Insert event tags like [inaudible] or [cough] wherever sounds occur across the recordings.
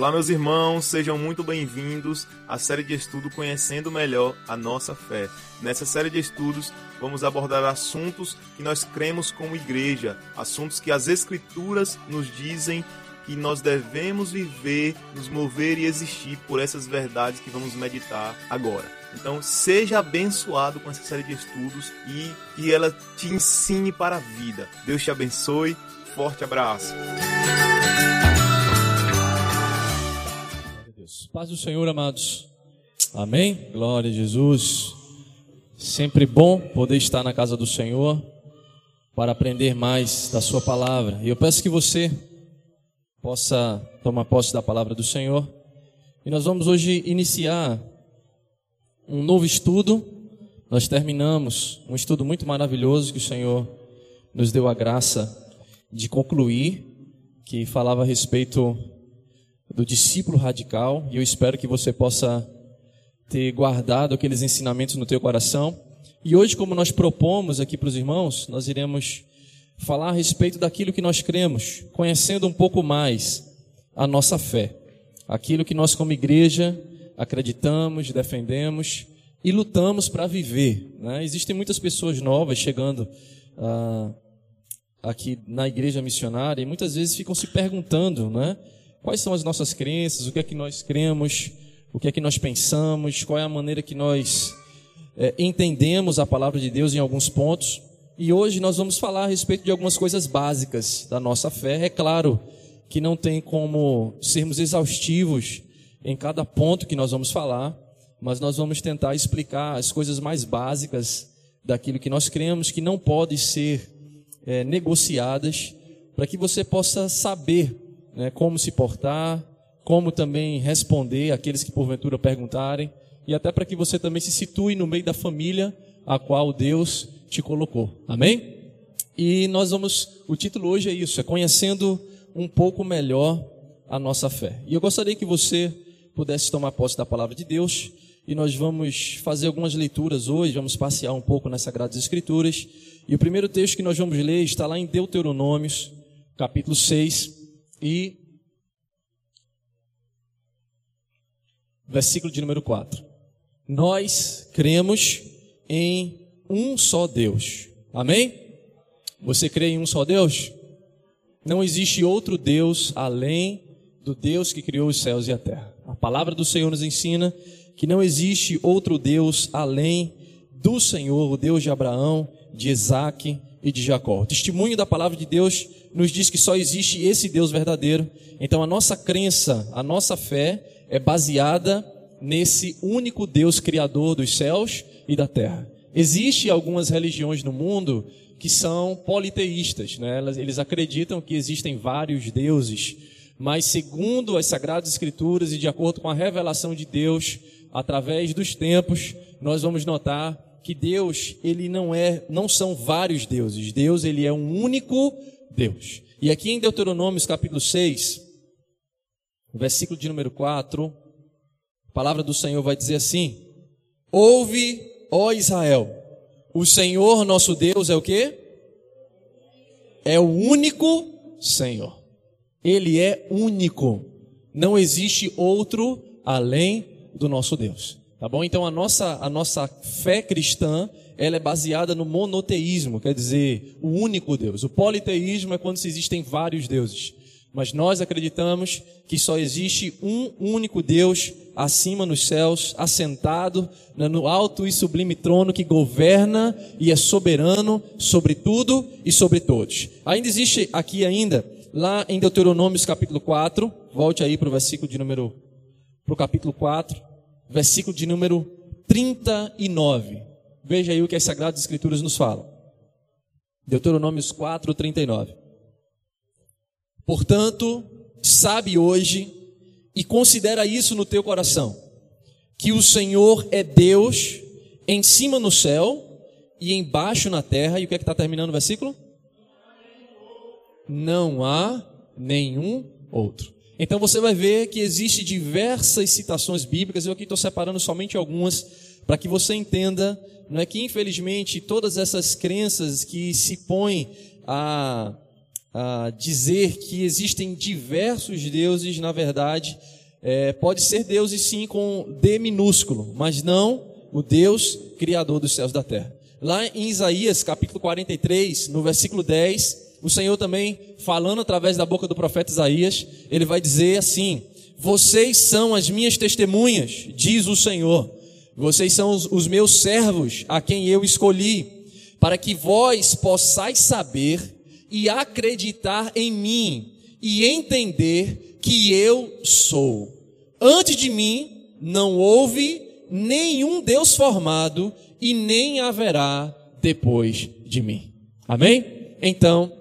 Olá, meus irmãos, sejam muito bem-vindos à série de estudo Conhecendo Melhor a Nossa Fé. Nessa série de estudos, vamos abordar assuntos que nós cremos como igreja, assuntos que as Escrituras nos dizem que nós devemos viver, nos mover e existir por essas verdades que vamos meditar agora. Então, seja abençoado com essa série de estudos e que ela te ensine para a vida. Deus te abençoe. Forte abraço. Paz do Senhor, amados. Amém? Glória a Jesus. Sempre bom poder estar na casa do Senhor para aprender mais da Sua palavra. E eu peço que você possa tomar posse da palavra do Senhor. E nós vamos hoje iniciar um novo estudo. Nós terminamos um estudo muito maravilhoso que o Senhor nos deu a graça de concluir, que falava a respeito do discípulo radical, e eu espero que você possa ter guardado aqueles ensinamentos no teu coração. E hoje, como nós propomos aqui para os irmãos, nós iremos falar a respeito daquilo que nós cremos, conhecendo um pouco mais a nossa fé, aquilo que nós como igreja acreditamos, defendemos e lutamos para viver. Né? Existem muitas pessoas novas chegando ah, aqui na igreja missionária e muitas vezes ficam se perguntando, né? Quais são as nossas crenças? O que é que nós cremos? O que é que nós pensamos? Qual é a maneira que nós é, entendemos a palavra de Deus em alguns pontos? E hoje nós vamos falar a respeito de algumas coisas básicas da nossa fé. É claro que não tem como sermos exaustivos em cada ponto que nós vamos falar, mas nós vamos tentar explicar as coisas mais básicas daquilo que nós cremos, que não podem ser é, negociadas, para que você possa saber né, como se portar, como também responder aqueles que porventura perguntarem, e até para que você também se situe no meio da família a qual Deus te colocou. Amém? E nós vamos, o título hoje é isso, é conhecendo um pouco melhor a nossa fé. E eu gostaria que você pudesse tomar posse da palavra de Deus, e nós vamos fazer algumas leituras hoje, vamos passear um pouco nas Sagradas Escrituras. E o primeiro texto que nós vamos ler está lá em Deuteronômios, capítulo 6, e versículo de número 4. Nós cremos em um só Deus. Amém? Você crê em um só Deus? Não existe outro Deus além do Deus que criou os céus e a terra. A palavra do Senhor nos ensina que não existe outro Deus além do Senhor, o Deus de Abraão, de Isaac e de Jacó. O testemunho da palavra de Deus nos diz que só existe esse Deus verdadeiro. Então a nossa crença, a nossa fé é baseada nesse único Deus criador dos céus e da terra. Existem algumas religiões no mundo que são politeístas, né? Eles acreditam que existem vários deuses, mas segundo as sagradas escrituras e de acordo com a revelação de Deus, através dos tempos, nós vamos notar que Deus, ele não é, não são vários deuses. Deus, ele é um único Deus. E aqui em Deuteronômio, capítulo 6, versículo de número 4, a palavra do Senhor vai dizer assim: Ouve, ó Israel, o Senhor nosso Deus é o que? É o único Senhor. Ele é único. Não existe outro além do nosso Deus. Tá bom? Então a nossa, a nossa fé cristã, ela é baseada no monoteísmo, quer dizer, o único Deus. O politeísmo é quando se existem vários deuses. Mas nós acreditamos que só existe um único Deus acima nos céus, assentado no alto e sublime trono que governa e é soberano sobre tudo e sobre todos. Ainda existe aqui ainda, lá em Deuteronômio capítulo 4, volte aí para o versículo de número, para o capítulo 4, versículo de número 39. Veja aí o que as Sagradas Escrituras nos falam. Deuteronômios 4, 39. Portanto, sabe hoje e considera isso no teu coração, que o Senhor é Deus em cima no céu e embaixo na terra. E o que é que está terminando o versículo? Não há nenhum outro. Então você vai ver que existe diversas citações bíblicas, eu aqui estou separando somente algumas, para que você entenda, não é que infelizmente todas essas crenças que se põem a, a dizer que existem diversos deuses, na verdade, é, pode ser deuses sim com D minúsculo, mas não o Deus criador dos céus e da terra. Lá em Isaías, capítulo 43, no versículo 10, o Senhor também, falando através da boca do profeta Isaías, ele vai dizer assim: Vocês são as minhas testemunhas, diz o Senhor. Vocês são os, meus servos, a quem eu escolhi, para que vós possais saber e acreditar em mim e entender que eu sou. Antes de mim não houve nenhum Deus formado e nem haverá depois de mim. Amém? Então,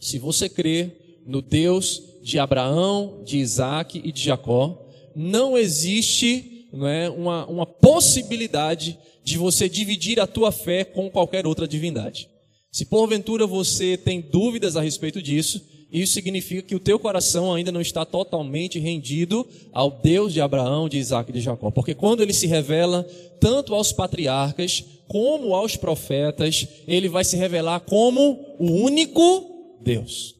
se você crê no Deus de Abraão, de Isaac e de Jacó, não existe não é, uma, uma possibilidade de você dividir a tua fé com qualquer outra divindade. Se porventura você tem dúvidas a respeito disso, isso significa que o teu coração ainda não está totalmente rendido ao Deus de Abraão, de Isaac e de Jacó. Porque quando ele se revela tanto aos patriarcas como aos profetas, ele vai se revelar como o único Deus.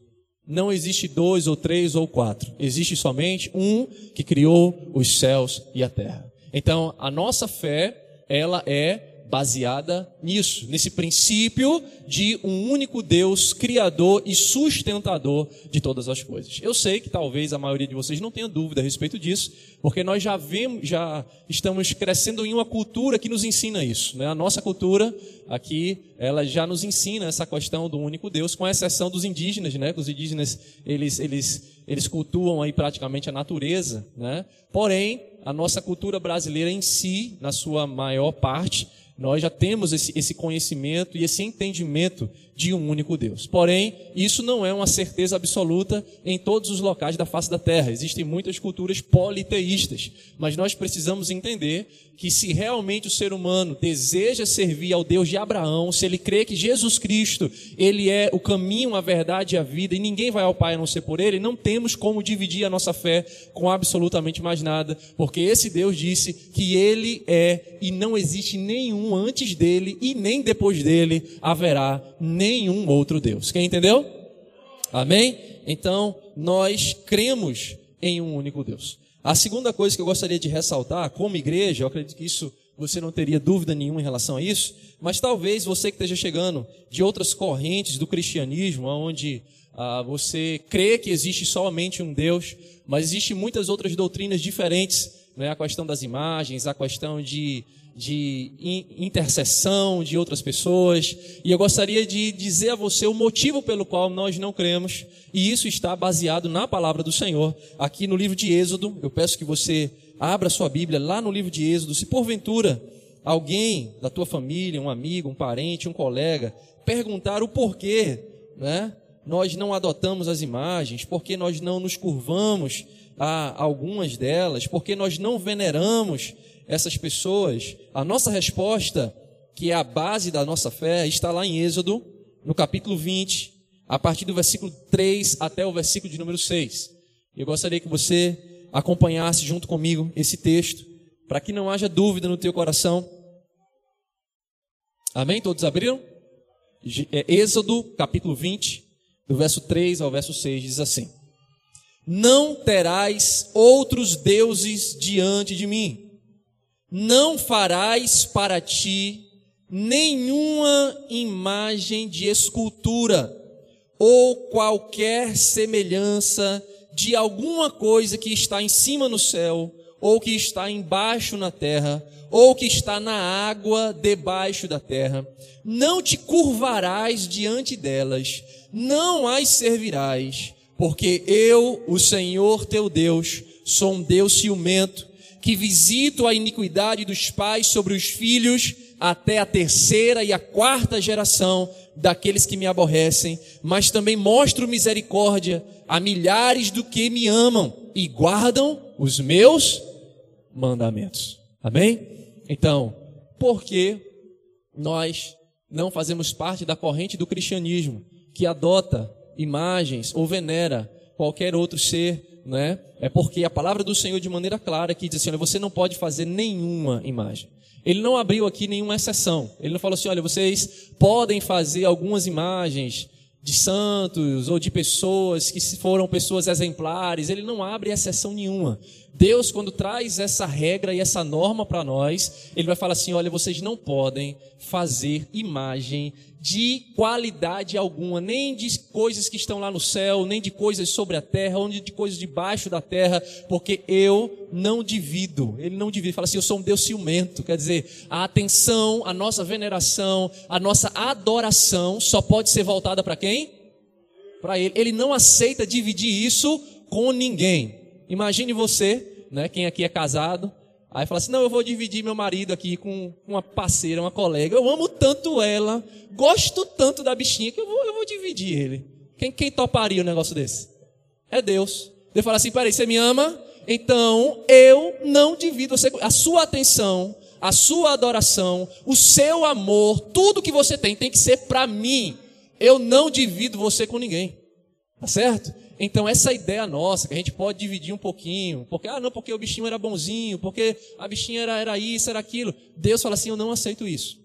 Não existe dois ou três ou quatro. Existe somente um que criou os céus e a terra. Então, a nossa fé, ela é baseada nisso, nesse princípio de um único Deus criador e sustentador de todas as coisas. Eu sei que talvez a maioria de vocês não tenha dúvida a respeito disso, porque nós já vemos, já estamos crescendo em uma cultura que nos ensina isso, né? A nossa cultura aqui, ela já nos ensina essa questão do único Deus, com exceção dos indígenas, né? Os indígenas, eles eles eles cultuam aí praticamente a natureza, né? Porém, a nossa cultura brasileira em si, na sua maior parte, nós já temos esse, esse conhecimento e esse entendimento de um único Deus. Porém, isso não é uma certeza absoluta em todos os locais da face da terra. Existem muitas culturas politeístas, mas nós precisamos entender que se realmente o ser humano deseja servir ao Deus de Abraão, se ele crê que Jesus Cristo, ele é o caminho, a verdade e a vida, e ninguém vai ao Pai a não ser por ele, não temos como dividir a nossa fé com absolutamente mais nada, porque esse Deus disse que ele é e não existe nenhum antes dele e nem depois dele haverá nenhum outro Deus. Quem entendeu? Amém? Então, nós cremos em um único Deus. A segunda coisa que eu gostaria de ressaltar, como igreja, eu acredito que isso você não teria dúvida nenhuma em relação a isso, mas talvez você que esteja chegando de outras correntes do cristianismo, onde ah, você crê que existe somente um Deus, mas existem muitas outras doutrinas diferentes, né? a questão das imagens, a questão de de intercessão de outras pessoas. E eu gostaria de dizer a você o motivo pelo qual nós não cremos, e isso está baseado na palavra do Senhor, aqui no livro de Êxodo. Eu peço que você abra sua Bíblia lá no livro de Êxodo. Se porventura alguém da tua família, um amigo, um parente, um colega, perguntar o porquê, né? Nós não adotamos as imagens, porque nós não nos curvamos a algumas delas, porque nós não veneramos essas pessoas, a nossa resposta, que é a base da nossa fé, está lá em Êxodo, no capítulo 20, a partir do versículo 3 até o versículo de número 6. Eu gostaria que você acompanhasse junto comigo esse texto, para que não haja dúvida no teu coração. Amém? Todos abriram? É, Êxodo, capítulo 20, do verso 3 ao verso 6, diz assim: Não terás outros deuses diante de mim não farás para ti nenhuma imagem de escultura ou qualquer semelhança de alguma coisa que está em cima no céu, ou que está embaixo na terra, ou que está na água debaixo da terra. Não te curvarás diante delas, não as servirás, porque eu, o Senhor teu Deus, sou um Deus ciumento que visito a iniquidade dos pais sobre os filhos até a terceira e a quarta geração daqueles que me aborrecem, mas também mostro misericórdia a milhares do que me amam e guardam os meus mandamentos. Amém? Então, por que nós não fazemos parte da corrente do cristianismo que adota imagens ou venera qualquer outro ser né? É porque a palavra do Senhor de maneira clara que diz assim, olha, você não pode fazer nenhuma imagem. Ele não abriu aqui nenhuma exceção. Ele não falou assim, olha, vocês podem fazer algumas imagens de santos ou de pessoas que foram pessoas exemplares, ele não abre exceção nenhuma. Deus, quando traz essa regra e essa norma para nós, ele vai falar assim: olha, vocês não podem fazer imagem de qualidade alguma, nem de coisas que estão lá no céu, nem de coisas sobre a terra, ou de coisas debaixo da terra, porque eu não divido. Ele não divide. Fala assim: eu sou um Deus ciumento. Quer dizer, a atenção, a nossa veneração, a nossa adoração só pode ser voltada para quem? Para Ele. Ele não aceita dividir isso com ninguém. Imagine você, né, quem aqui é casado, aí fala assim: não, eu vou dividir meu marido aqui com uma parceira, uma colega. Eu amo tanto ela, gosto tanto da bichinha que eu vou, eu vou dividir ele. Quem, quem toparia um negócio desse? É Deus. Deus fala assim: peraí, você me ama? Então eu não divido você. A sua atenção, a sua adoração, o seu amor, tudo que você tem tem que ser para mim. Eu não divido você com ninguém. Tá certo? Então, essa ideia nossa, que a gente pode dividir um pouquinho, porque, ah, não, porque o bichinho era bonzinho, porque a bichinha era, era isso, era aquilo. Deus fala assim: eu não aceito isso.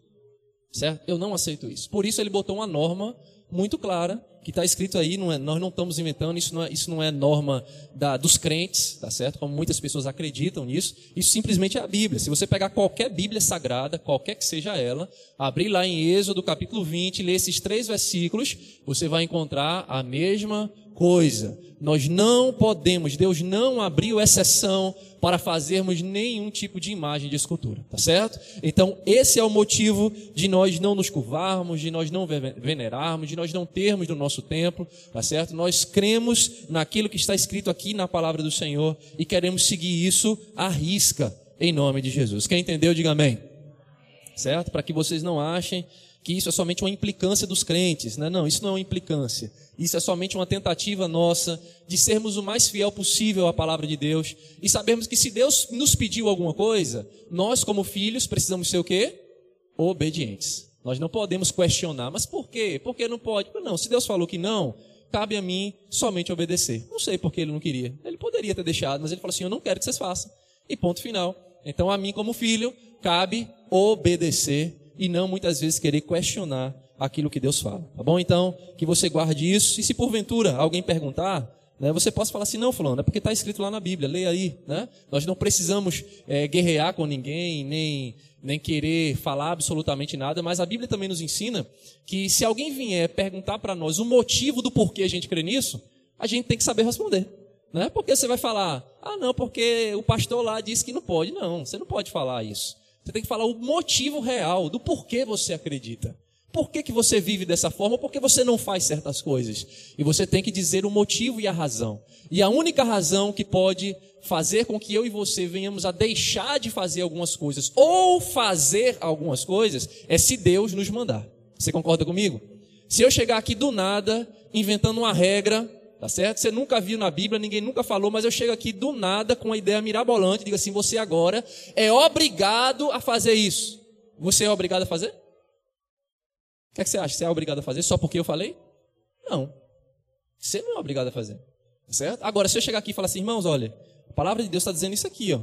Certo? Eu não aceito isso. Por isso, ele botou uma norma muito clara, que está escrito aí, não é, nós não estamos inventando, isso não é, isso não é norma da, dos crentes, tá certo? Como muitas pessoas acreditam nisso. Isso simplesmente é a Bíblia. Se você pegar qualquer Bíblia sagrada, qualquer que seja ela, abrir lá em Êxodo capítulo 20, ler esses três versículos, você vai encontrar a mesma coisa. Nós não podemos, Deus não abriu exceção para fazermos nenhum tipo de imagem de escultura, tá certo? Então, esse é o motivo de nós não nos curvarmos, de nós não venerarmos, de nós não termos no nosso templo, tá certo? Nós cremos naquilo que está escrito aqui na palavra do Senhor e queremos seguir isso à risca, em nome de Jesus. Quem entendeu, diga amém. Certo? Para que vocês não achem que isso é somente uma implicância dos crentes, né? Não, isso não é uma implicância. Isso é somente uma tentativa nossa de sermos o mais fiel possível à palavra de Deus e sabermos que se Deus nos pediu alguma coisa, nós como filhos precisamos ser o quê? Obedientes. Nós não podemos questionar, mas por quê? Por que não pode? Não, se Deus falou que não, cabe a mim somente obedecer. Não sei por que ele não queria. Ele poderia ter deixado, mas ele falou assim: "Eu não quero que vocês façam". E ponto final. Então a mim como filho cabe obedecer e não muitas vezes querer questionar aquilo que Deus fala. Tá bom? Então, que você guarde isso. E se porventura alguém perguntar, né, você possa falar assim, não, fulano, é porque está escrito lá na Bíblia, leia aí. Né? Nós não precisamos é, guerrear com ninguém, nem, nem querer falar absolutamente nada, mas a Bíblia também nos ensina que se alguém vier perguntar para nós o motivo do porquê a gente crê nisso, a gente tem que saber responder. Né? Porque você vai falar, ah, não, porque o pastor lá disse que não pode. Não, você não pode falar isso. Você tem que falar o motivo real do porquê você acredita. Por que, que você vive dessa forma? Por que você não faz certas coisas? E você tem que dizer o motivo e a razão. E a única razão que pode fazer com que eu e você venhamos a deixar de fazer algumas coisas ou fazer algumas coisas é se Deus nos mandar. Você concorda comigo? Se eu chegar aqui do nada, inventando uma regra, tá certo? Você nunca viu na Bíblia, ninguém nunca falou, mas eu chego aqui do nada com uma ideia mirabolante, digo assim: você agora é obrigado a fazer isso. Você é obrigado a fazer? O que, é que você acha? Você é obrigado a fazer só porque eu falei? Não. Você não é obrigado a fazer. Certo? Agora, se eu chegar aqui e falar assim, irmãos, olha, a palavra de Deus está dizendo isso aqui, ó.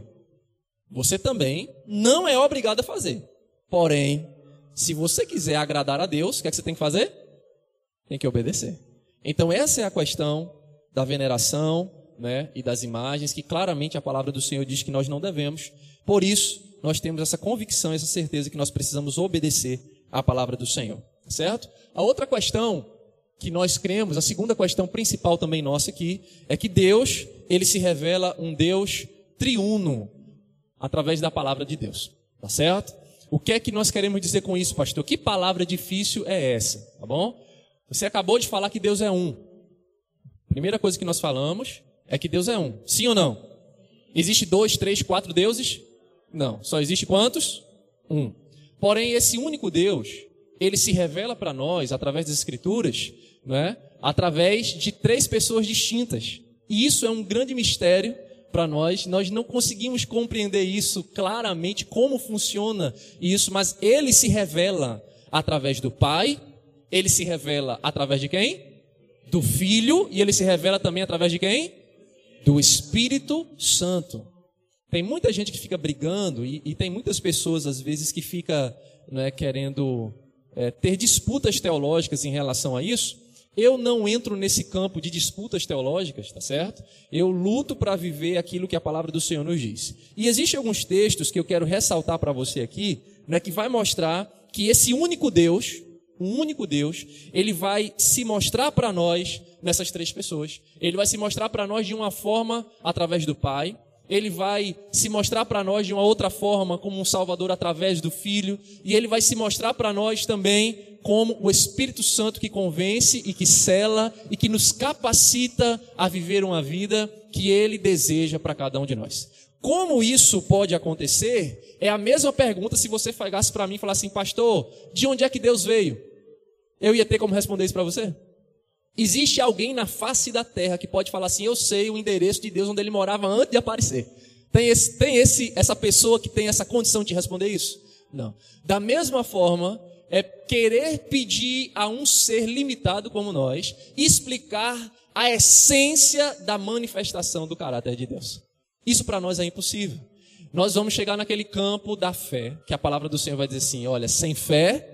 Você também não é obrigado a fazer. Porém, se você quiser agradar a Deus, o que, é que você tem que fazer? Tem que obedecer. Então, essa é a questão da veneração né, e das imagens, que claramente a palavra do Senhor diz que nós não devemos. Por isso, nós temos essa convicção, essa certeza que nós precisamos obedecer à palavra do Senhor certo? A outra questão que nós cremos, a segunda questão principal também nossa aqui, é que Deus, ele se revela um Deus triuno através da palavra de Deus, tá certo? O que é que nós queremos dizer com isso, pastor? Que palavra difícil é essa, tá bom? Você acabou de falar que Deus é um. Primeira coisa que nós falamos é que Deus é um. Sim ou não? Existe dois, três, quatro deuses? Não. Só existe quantos? Um. Porém, esse único Deus, ele se revela para nós através das Escrituras, não é? através de três pessoas distintas. E isso é um grande mistério para nós. Nós não conseguimos compreender isso claramente, como funciona isso, mas ele se revela através do Pai, ele se revela através de quem? Do Filho, e ele se revela também através de quem? Do Espírito Santo. Tem muita gente que fica brigando, e, e tem muitas pessoas, às vezes, que fica né, querendo é, ter disputas teológicas em relação a isso, Eu não entro nesse campo de disputas teológicas, tá certo? Eu luto para viver aquilo que a palavra do Senhor nos diz. E existem alguns textos que eu quero ressaltar para você aqui, né, que vai mostrar que esse único Deus, um único Deus, ele vai se mostrar para nós nessas três pessoas. Ele vai se mostrar para nós de uma forma através do Pai, ele vai se mostrar para nós de uma outra forma, como um Salvador através do Filho, e ele vai se mostrar para nós também como o Espírito Santo que convence e que cela e que nos capacita a viver uma vida que ele deseja para cada um de nós. Como isso pode acontecer? É a mesma pergunta se você falasse para mim e falasse assim, pastor, de onde é que Deus veio? Eu ia ter como responder isso para você? Existe alguém na face da terra que pode falar assim: Eu sei o endereço de Deus onde ele morava antes de aparecer. Tem, esse, tem esse, essa pessoa que tem essa condição de responder isso? Não. Da mesma forma, é querer pedir a um ser limitado como nós explicar a essência da manifestação do caráter de Deus. Isso para nós é impossível. Nós vamos chegar naquele campo da fé, que a palavra do Senhor vai dizer assim: olha, sem fé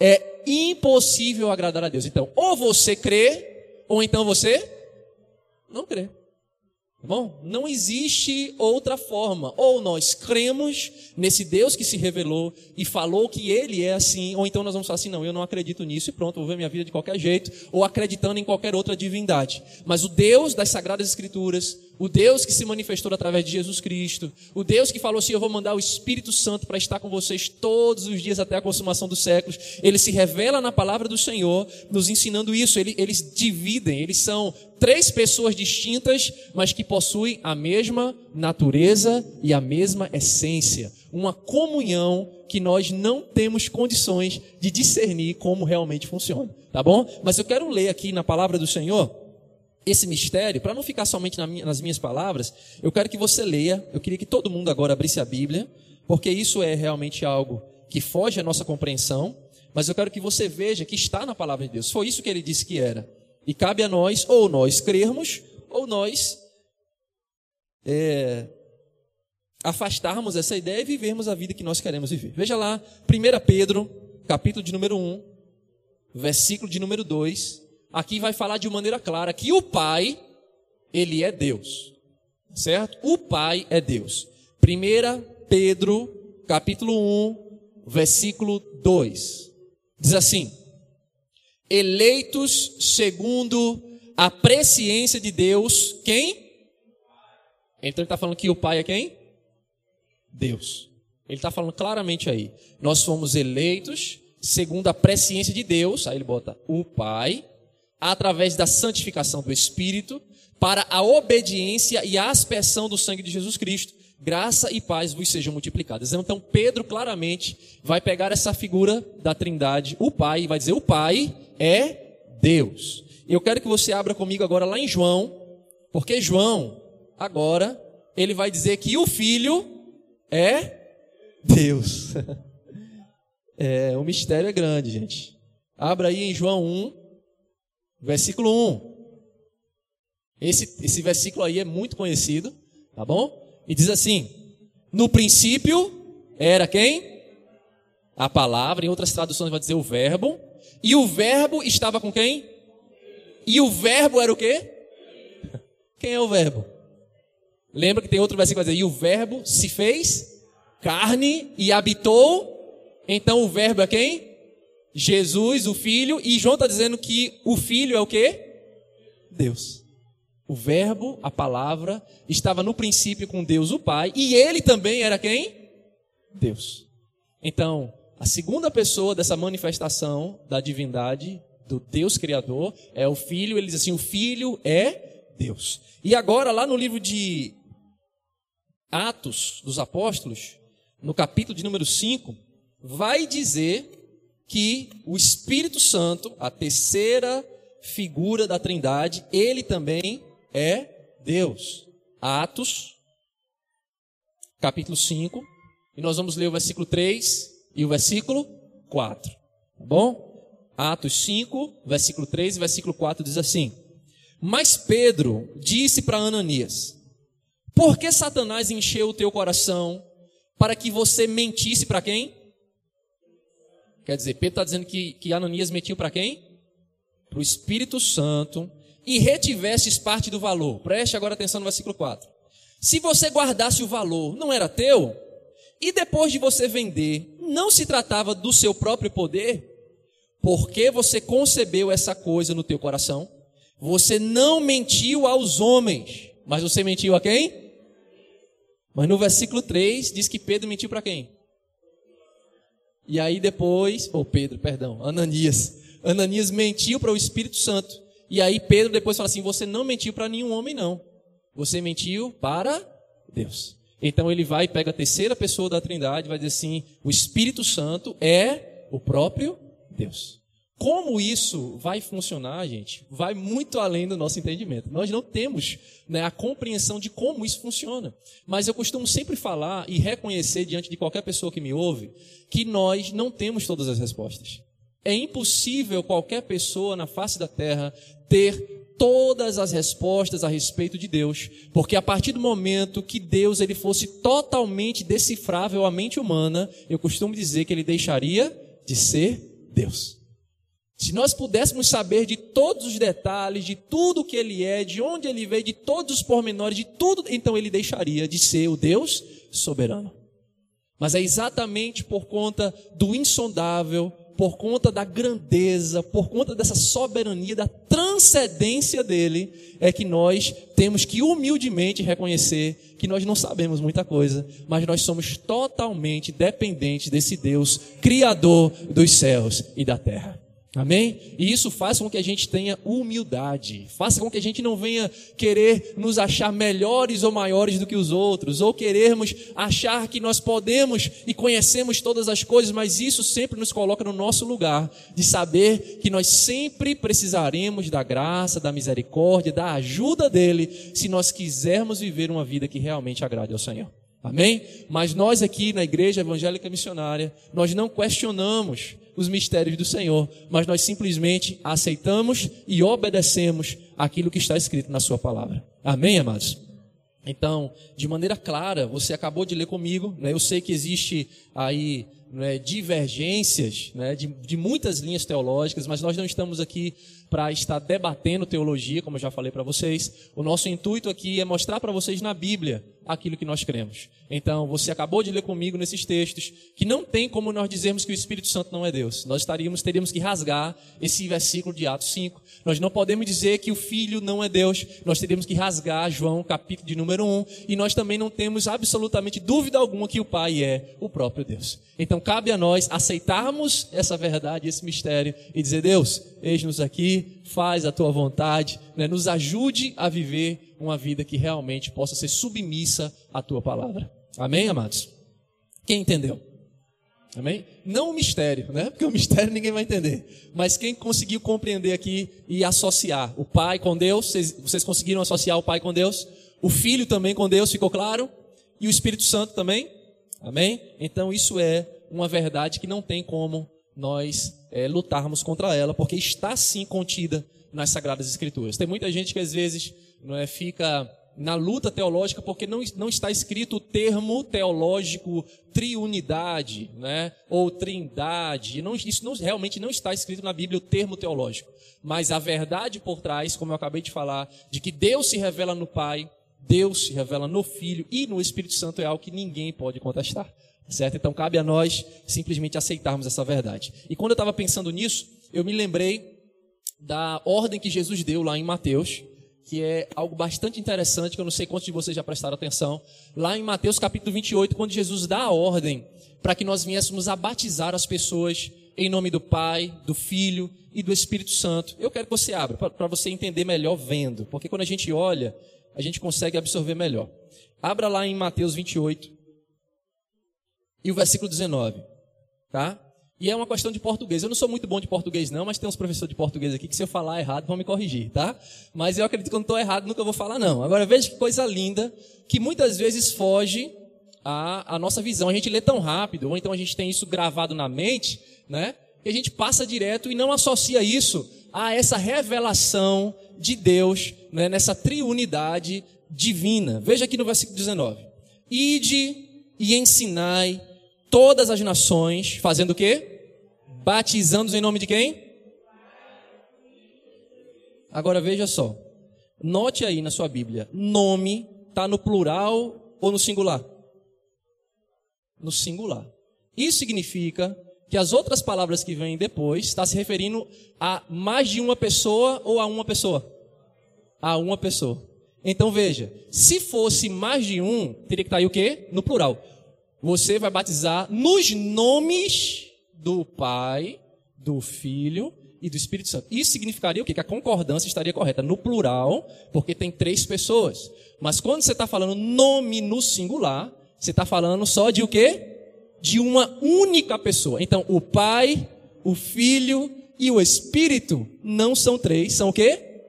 é impossível agradar a Deus. Então, ou você crê, ou então você não crê. Bom, não existe outra forma. Ou nós cremos nesse Deus que se revelou e falou que ele é assim, ou então nós vamos falar assim: não, eu não acredito nisso e pronto, vou ver minha vida de qualquer jeito, ou acreditando em qualquer outra divindade. Mas o Deus das Sagradas Escrituras, o Deus que se manifestou através de Jesus Cristo, o Deus que falou assim: Eu vou mandar o Espírito Santo para estar com vocês todos os dias até a consumação dos séculos. Ele se revela na palavra do Senhor, nos ensinando isso. Eles dividem, eles são três pessoas distintas, mas que possuem a mesma natureza e a mesma essência. Uma comunhão que nós não temos condições de discernir como realmente funciona. Tá bom? Mas eu quero ler aqui na palavra do Senhor esse mistério, para não ficar somente nas minhas palavras, eu quero que você leia, eu queria que todo mundo agora abrisse a Bíblia, porque isso é realmente algo que foge à nossa compreensão, mas eu quero que você veja que está na palavra de Deus. Foi isso que ele disse que era. E cabe a nós, ou nós crermos, ou nós é, afastarmos essa ideia e vivermos a vida que nós queremos viver. Veja lá, 1 Pedro, capítulo de número 1, versículo de número 2 aqui vai falar de maneira clara que o Pai, ele é Deus. Certo? O Pai é Deus. 1 Pedro, capítulo 1, versículo 2. Diz assim: Eleitos segundo a presciência de Deus, quem? Então ele está falando que o Pai é quem? Deus. Ele está falando claramente aí. Nós fomos eleitos segundo a presciência de Deus. Aí ele bota o Pai através da santificação do Espírito, para a obediência e a aspersão do sangue de Jesus Cristo. Graça e paz vos sejam multiplicadas. Então, Pedro claramente vai pegar essa figura da Trindade, o Pai, e vai dizer: o Pai é Deus. Eu quero que você abra comigo agora lá em João, porque João, agora, ele vai dizer que o Filho é Deus. [laughs] É, o mistério é grande, gente. Abra aí em João 1, Versículo 1. Esse, esse versículo aí é muito conhecido, tá bom? E diz assim: No princípio era quem? A palavra, em outras traduções vai dizer o verbo. E o verbo estava com quem? E o verbo era o quê? Quem é o verbo? Lembra que tem outro versículo que vai dizer: E o verbo se fez carne e habitou. Então o verbo é quem? Jesus, o Filho, e João está dizendo que o Filho é o quê? Deus. O Verbo, a palavra, estava no princípio com Deus o Pai, e ele também era quem? Deus. Então, a segunda pessoa dessa manifestação da divindade, do Deus Criador, é o Filho, ele diz assim: o Filho é Deus. E agora, lá no livro de Atos dos Apóstolos, no capítulo de número 5, vai dizer que o Espírito Santo, a terceira figura da Trindade, ele também é Deus. Atos, capítulo 5, e nós vamos ler o versículo 3 e o versículo 4. Tá bom? Atos 5, versículo 3 e versículo 4 diz assim: Mas Pedro disse para Ananias: Por que Satanás encheu o teu coração para que você mentisse para quem? Quer dizer, Pedro está dizendo que, que Ananias mentiu para quem? para o Espírito Santo e retivesses parte do valor. Preste agora atenção no versículo 4. Se você guardasse o valor, não era teu? E depois de você vender, não se tratava do seu próprio poder? Porque você concebeu essa coisa no teu coração? Você não mentiu aos homens, mas você mentiu a quem? Mas no versículo 3 diz que Pedro mentiu para quem? E aí depois, ou oh Pedro, perdão, Ananias. Ananias mentiu para o Espírito Santo. E aí Pedro depois fala assim: Você não mentiu para nenhum homem, não. Você mentiu para Deus. Então ele vai e pega a terceira pessoa da Trindade e vai dizer assim: O Espírito Santo é o próprio Deus. Como isso vai funcionar, gente, vai muito além do nosso entendimento. Nós não temos né, a compreensão de como isso funciona. Mas eu costumo sempre falar e reconhecer diante de qualquer pessoa que me ouve que nós não temos todas as respostas. É impossível qualquer pessoa na face da terra ter todas as respostas a respeito de Deus, porque a partir do momento que Deus ele fosse totalmente decifrável à mente humana, eu costumo dizer que ele deixaria de ser Deus. Se nós pudéssemos saber de todos os detalhes, de tudo que ele é, de onde ele veio, de todos os pormenores, de tudo, então ele deixaria de ser o Deus soberano. Mas é exatamente por conta do insondável, por conta da grandeza, por conta dessa soberania, da transcendência dele, é que nós temos que humildemente reconhecer que nós não sabemos muita coisa, mas nós somos totalmente dependentes desse Deus, Criador dos céus e da terra. Amém? E isso faz com que a gente tenha humildade, faça com que a gente não venha querer nos achar melhores ou maiores do que os outros, ou querermos achar que nós podemos e conhecemos todas as coisas, mas isso sempre nos coloca no nosso lugar de saber que nós sempre precisaremos da graça, da misericórdia, da ajuda dele, se nós quisermos viver uma vida que realmente agrade ao Senhor. Amém? Mas nós aqui na Igreja Evangélica Missionária, nós não questionamos os mistérios do Senhor, mas nós simplesmente aceitamos e obedecemos aquilo que está escrito na Sua palavra. Amém, amados? Então, de maneira clara, você acabou de ler comigo, né? eu sei que existe aí né, divergências né, de, de muitas linhas teológicas, mas nós não estamos aqui para estar debatendo teologia, como eu já falei para vocês. O nosso intuito aqui é mostrar para vocês na Bíblia aquilo que nós cremos. Então, você acabou de ler comigo nesses textos que não tem como nós dizermos que o Espírito Santo não é Deus. Nós estaríamos, teríamos que rasgar esse versículo de Atos 5. Nós não podemos dizer que o Filho não é Deus. Nós teríamos que rasgar João, capítulo de número 1. E nós também não temos absolutamente dúvida alguma que o Pai é o próprio Deus. Então, cabe a nós aceitarmos essa verdade, esse mistério e dizer: Deus, eis-nos aqui, faz a tua vontade, né? nos ajude a viver uma vida que realmente possa ser submissa à tua palavra. Amém, amados? Quem entendeu? Amém? Não o mistério, né? Porque o mistério ninguém vai entender. Mas quem conseguiu compreender aqui e associar o Pai com Deus, vocês, vocês conseguiram associar o Pai com Deus? O Filho também com Deus, ficou claro? E o Espírito Santo também? Amém? Então isso é uma verdade que não tem como nós é, lutarmos contra ela, porque está sim contida nas Sagradas Escrituras. Tem muita gente que às vezes não é, fica na luta teológica porque não, não está escrito o termo teológico triunidade, né? ou trindade. Não, isso não, realmente não está escrito na Bíblia o termo teológico. Mas a verdade por trás, como eu acabei de falar, de que Deus se revela no Pai, Deus se revela no Filho e no Espírito Santo é algo que ninguém pode contestar. Certo? Então cabe a nós simplesmente aceitarmos essa verdade. E quando eu estava pensando nisso, eu me lembrei da ordem que Jesus deu lá em Mateus, que é algo bastante interessante, que eu não sei quantos de vocês já prestaram atenção. Lá em Mateus capítulo 28, quando Jesus dá a ordem para que nós viéssemos a batizar as pessoas em nome do Pai, do Filho e do Espírito Santo. Eu quero que você abra, para você entender melhor vendo, porque quando a gente olha, a gente consegue absorver melhor. Abra lá em Mateus 28 e o versículo 19, tá? E é uma questão de português. Eu não sou muito bom de português, não, mas tem uns professores de português aqui que, se eu falar errado, vão me corrigir, tá? Mas eu acredito que eu não estou errado, nunca vou falar, não. Agora veja que coisa linda, que muitas vezes foge a, a nossa visão. A gente lê tão rápido, ou então a gente tem isso gravado na mente, né? Que a gente passa direto e não associa isso a essa revelação de Deus, né? nessa triunidade divina. Veja aqui no versículo 19: Ide e ensinai todas as nações, fazendo o quê? Batizando-os em nome de quem? Agora veja só. Note aí na sua Bíblia, nome está no plural ou no singular? No singular. Isso significa que as outras palavras que vêm depois está se referindo a mais de uma pessoa ou a uma pessoa? A uma pessoa. Então veja, se fosse mais de um, teria que estar aí o quê? No plural. Você vai batizar nos nomes do Pai, do Filho e do Espírito Santo. Isso significaria o quê? Que a concordância estaria correta no plural, porque tem três pessoas. Mas quando você está falando nome no singular, você está falando só de o quê? De uma única pessoa. Então, o Pai, o Filho e o Espírito não são três, são o quê?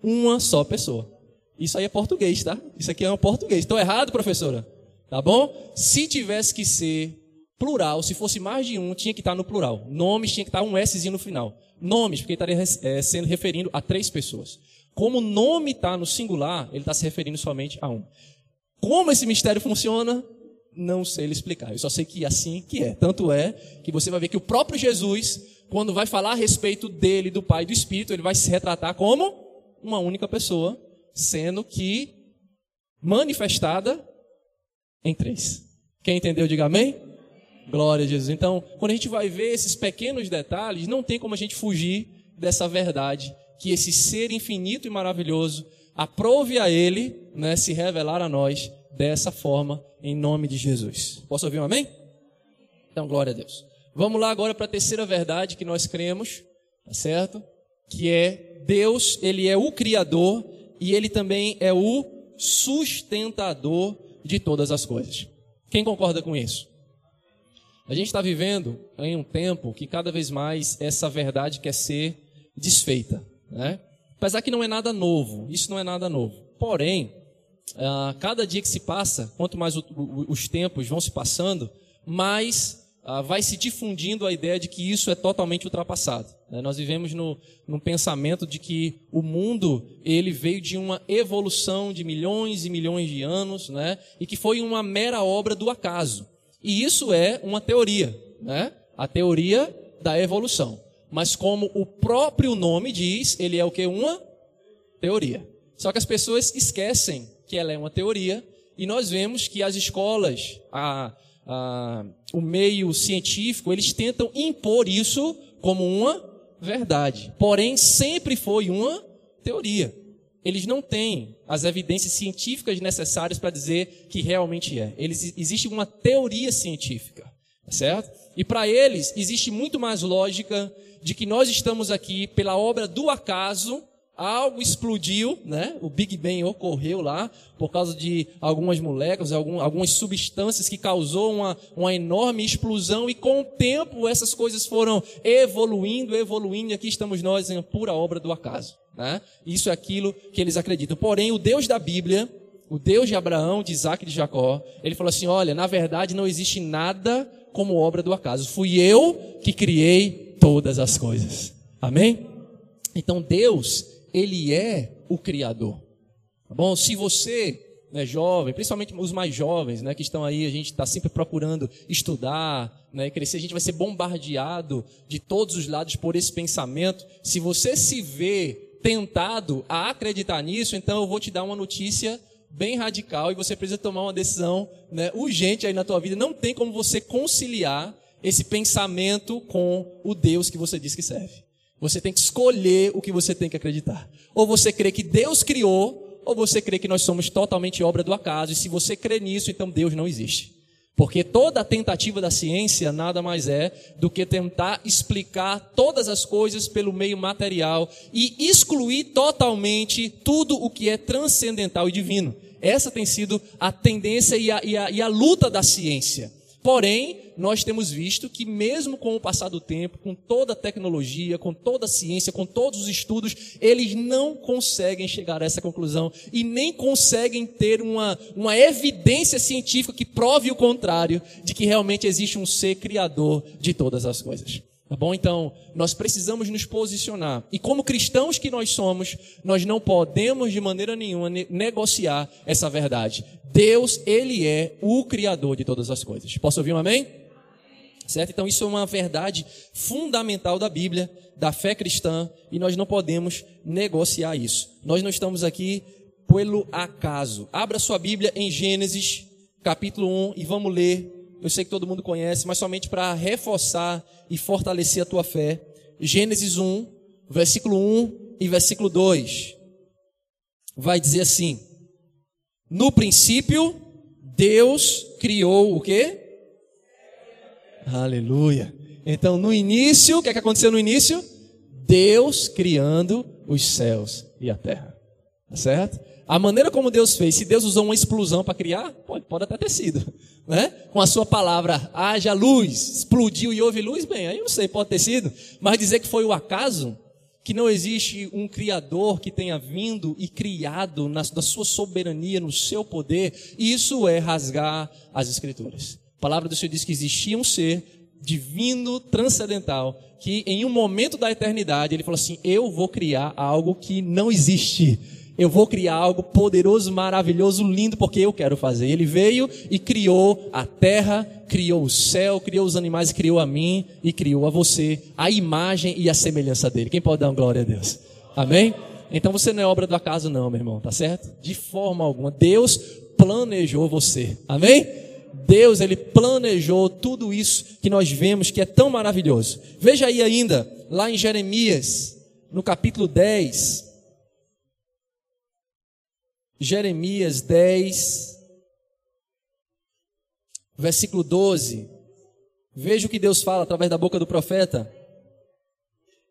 Uma só pessoa. Isso aí é português, tá? Isso aqui é um português. Estou errado, professora? Tá bom? Se tivesse que ser plural, se fosse mais de um, tinha que estar no plural. Nomes tinha que estar um Szinho no final. Nomes, porque estaria é, sendo referindo a três pessoas. Como o nome está no singular, ele está se referindo somente a um. Como esse mistério funciona, não sei ele explicar. Eu só sei que assim que é. Tanto é que você vai ver que o próprio Jesus, quando vai falar a respeito dele, do Pai e do Espírito, ele vai se retratar como uma única pessoa, sendo que manifestada em três. Quem entendeu, diga amém. Glória a Jesus. Então, quando a gente vai ver esses pequenos detalhes, não tem como a gente fugir dessa verdade que esse ser infinito e maravilhoso aprove a ele, né, se revelar a nós dessa forma em nome de Jesus. Posso ouvir um amém? Então, glória a Deus. Vamos lá agora para a terceira verdade que nós cremos, tá certo? Que é Deus, ele é o criador e ele também é o sustentador de todas as coisas. Quem concorda com isso? A gente está vivendo em um tempo que cada vez mais essa verdade quer ser desfeita. Né? Apesar que não é nada novo, isso não é nada novo. Porém, a cada dia que se passa, quanto mais os tempos vão se passando, mais ah, vai se difundindo a ideia de que isso é totalmente ultrapassado. Né? Nós vivemos no, no pensamento de que o mundo ele veio de uma evolução de milhões e milhões de anos, né? e que foi uma mera obra do acaso. E isso é uma teoria, né? A teoria da evolução. Mas como o próprio nome diz, ele é o que? Uma teoria. Só que as pessoas esquecem que ela é uma teoria e nós vemos que as escolas, a, a, o meio científico, eles tentam impor isso como uma verdade. Porém, sempre foi uma teoria eles não têm as evidências científicas necessárias para dizer que realmente é. Eles, existe uma teoria científica, tá certo? E para eles existe muito mais lógica de que nós estamos aqui pela obra do acaso, algo explodiu, né? O Big Bang ocorreu lá por causa de algumas moléculas, algumas substâncias que causou uma, uma enorme explosão e com o tempo essas coisas foram evoluindo, evoluindo e aqui estamos nós em pura obra do acaso. Né? Isso é aquilo que eles acreditam. Porém, o Deus da Bíblia, o Deus de Abraão, de Isaac e de Jacó, ele falou assim: olha, na verdade não existe nada como obra do acaso. Fui eu que criei todas as coisas. Amém? Então Deus, ele é o Criador. Tá bom? Se você né, jovem, principalmente os mais jovens, né, que estão aí, a gente está sempre procurando estudar, né, crescer, a gente vai ser bombardeado de todos os lados por esse pensamento. Se você se vê tentado a acreditar nisso, então eu vou te dar uma notícia bem radical e você precisa tomar uma decisão né, urgente aí na tua vida. Não tem como você conciliar esse pensamento com o Deus que você diz que serve. Você tem que escolher o que você tem que acreditar. Ou você crê que Deus criou, ou você crê que nós somos totalmente obra do acaso. E se você crê nisso, então Deus não existe. Porque toda tentativa da ciência nada mais é do que tentar explicar todas as coisas pelo meio material e excluir totalmente tudo o que é transcendental e divino. Essa tem sido a tendência e a, e a, e a luta da ciência. Porém, nós temos visto que, mesmo com o passar do tempo, com toda a tecnologia, com toda a ciência, com todos os estudos, eles não conseguem chegar a essa conclusão e nem conseguem ter uma, uma evidência científica que prove o contrário de que realmente existe um ser criador de todas as coisas. Tá bom? Então, nós precisamos nos posicionar. E como cristãos que nós somos, nós não podemos de maneira nenhuma negociar essa verdade. Deus, Ele é o Criador de todas as coisas. Posso ouvir um amém? Certo? Então, isso é uma verdade fundamental da Bíblia, da fé cristã, e nós não podemos negociar isso. Nós não estamos aqui pelo acaso. Abra sua Bíblia em Gênesis, capítulo 1, e vamos ler. Eu sei que todo mundo conhece, mas somente para reforçar e fortalecer a tua fé. Gênesis 1, versículo 1 e versículo 2. Vai dizer assim: No princípio, Deus criou o quê? Aleluia. Então, no início, o que, é que aconteceu no início? Deus criando os céus e a terra. Tá certo? A maneira como Deus fez, se Deus usou uma explosão para criar, pode, pode até ter sido. Né? Com a sua palavra, haja luz, explodiu e houve luz, bem, aí não sei, pode ter sido. Mas dizer que foi o acaso, que não existe um Criador que tenha vindo e criado na, na sua soberania, no seu poder, isso é rasgar as Escrituras. A palavra do Senhor diz que existia um ser divino, transcendental, que em um momento da eternidade ele falou assim: Eu vou criar algo que não existe. Eu vou criar algo poderoso, maravilhoso, lindo, porque eu quero fazer. Ele veio e criou a terra, criou o céu, criou os animais, criou a mim e criou a você, a imagem e a semelhança dele. Quem pode dar uma glória a Deus? Amém? Então você não é obra do acaso, não, meu irmão, tá certo? De forma alguma. Deus planejou você. Amém? Deus, ele planejou tudo isso que nós vemos que é tão maravilhoso. Veja aí ainda, lá em Jeremias, no capítulo 10. Jeremias 10, versículo 12. Veja o que Deus fala através da boca do profeta.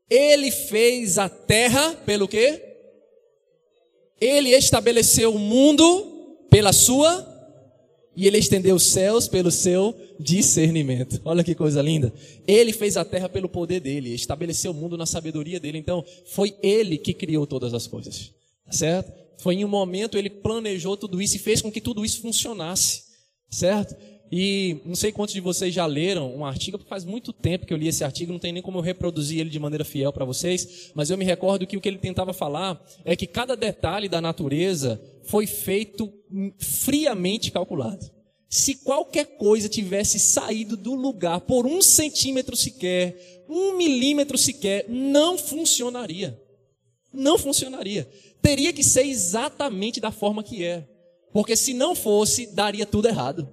Ele fez a terra pelo quê? Ele estabeleceu o mundo pela sua e ele estendeu os céus pelo seu discernimento. Olha que coisa linda. Ele fez a terra pelo poder dele, estabeleceu o mundo na sabedoria dele. Então, foi ele que criou todas as coisas. Tá certo? Foi em um momento ele planejou tudo isso e fez com que tudo isso funcionasse. Certo? E não sei quantos de vocês já leram um artigo, faz muito tempo que eu li esse artigo, não tem nem como eu reproduzir ele de maneira fiel para vocês, mas eu me recordo que o que ele tentava falar é que cada detalhe da natureza foi feito friamente calculado. Se qualquer coisa tivesse saído do lugar por um centímetro sequer, um milímetro sequer, não funcionaria. Não funcionaria. Teria que ser exatamente da forma que é. Porque se não fosse, daria tudo errado.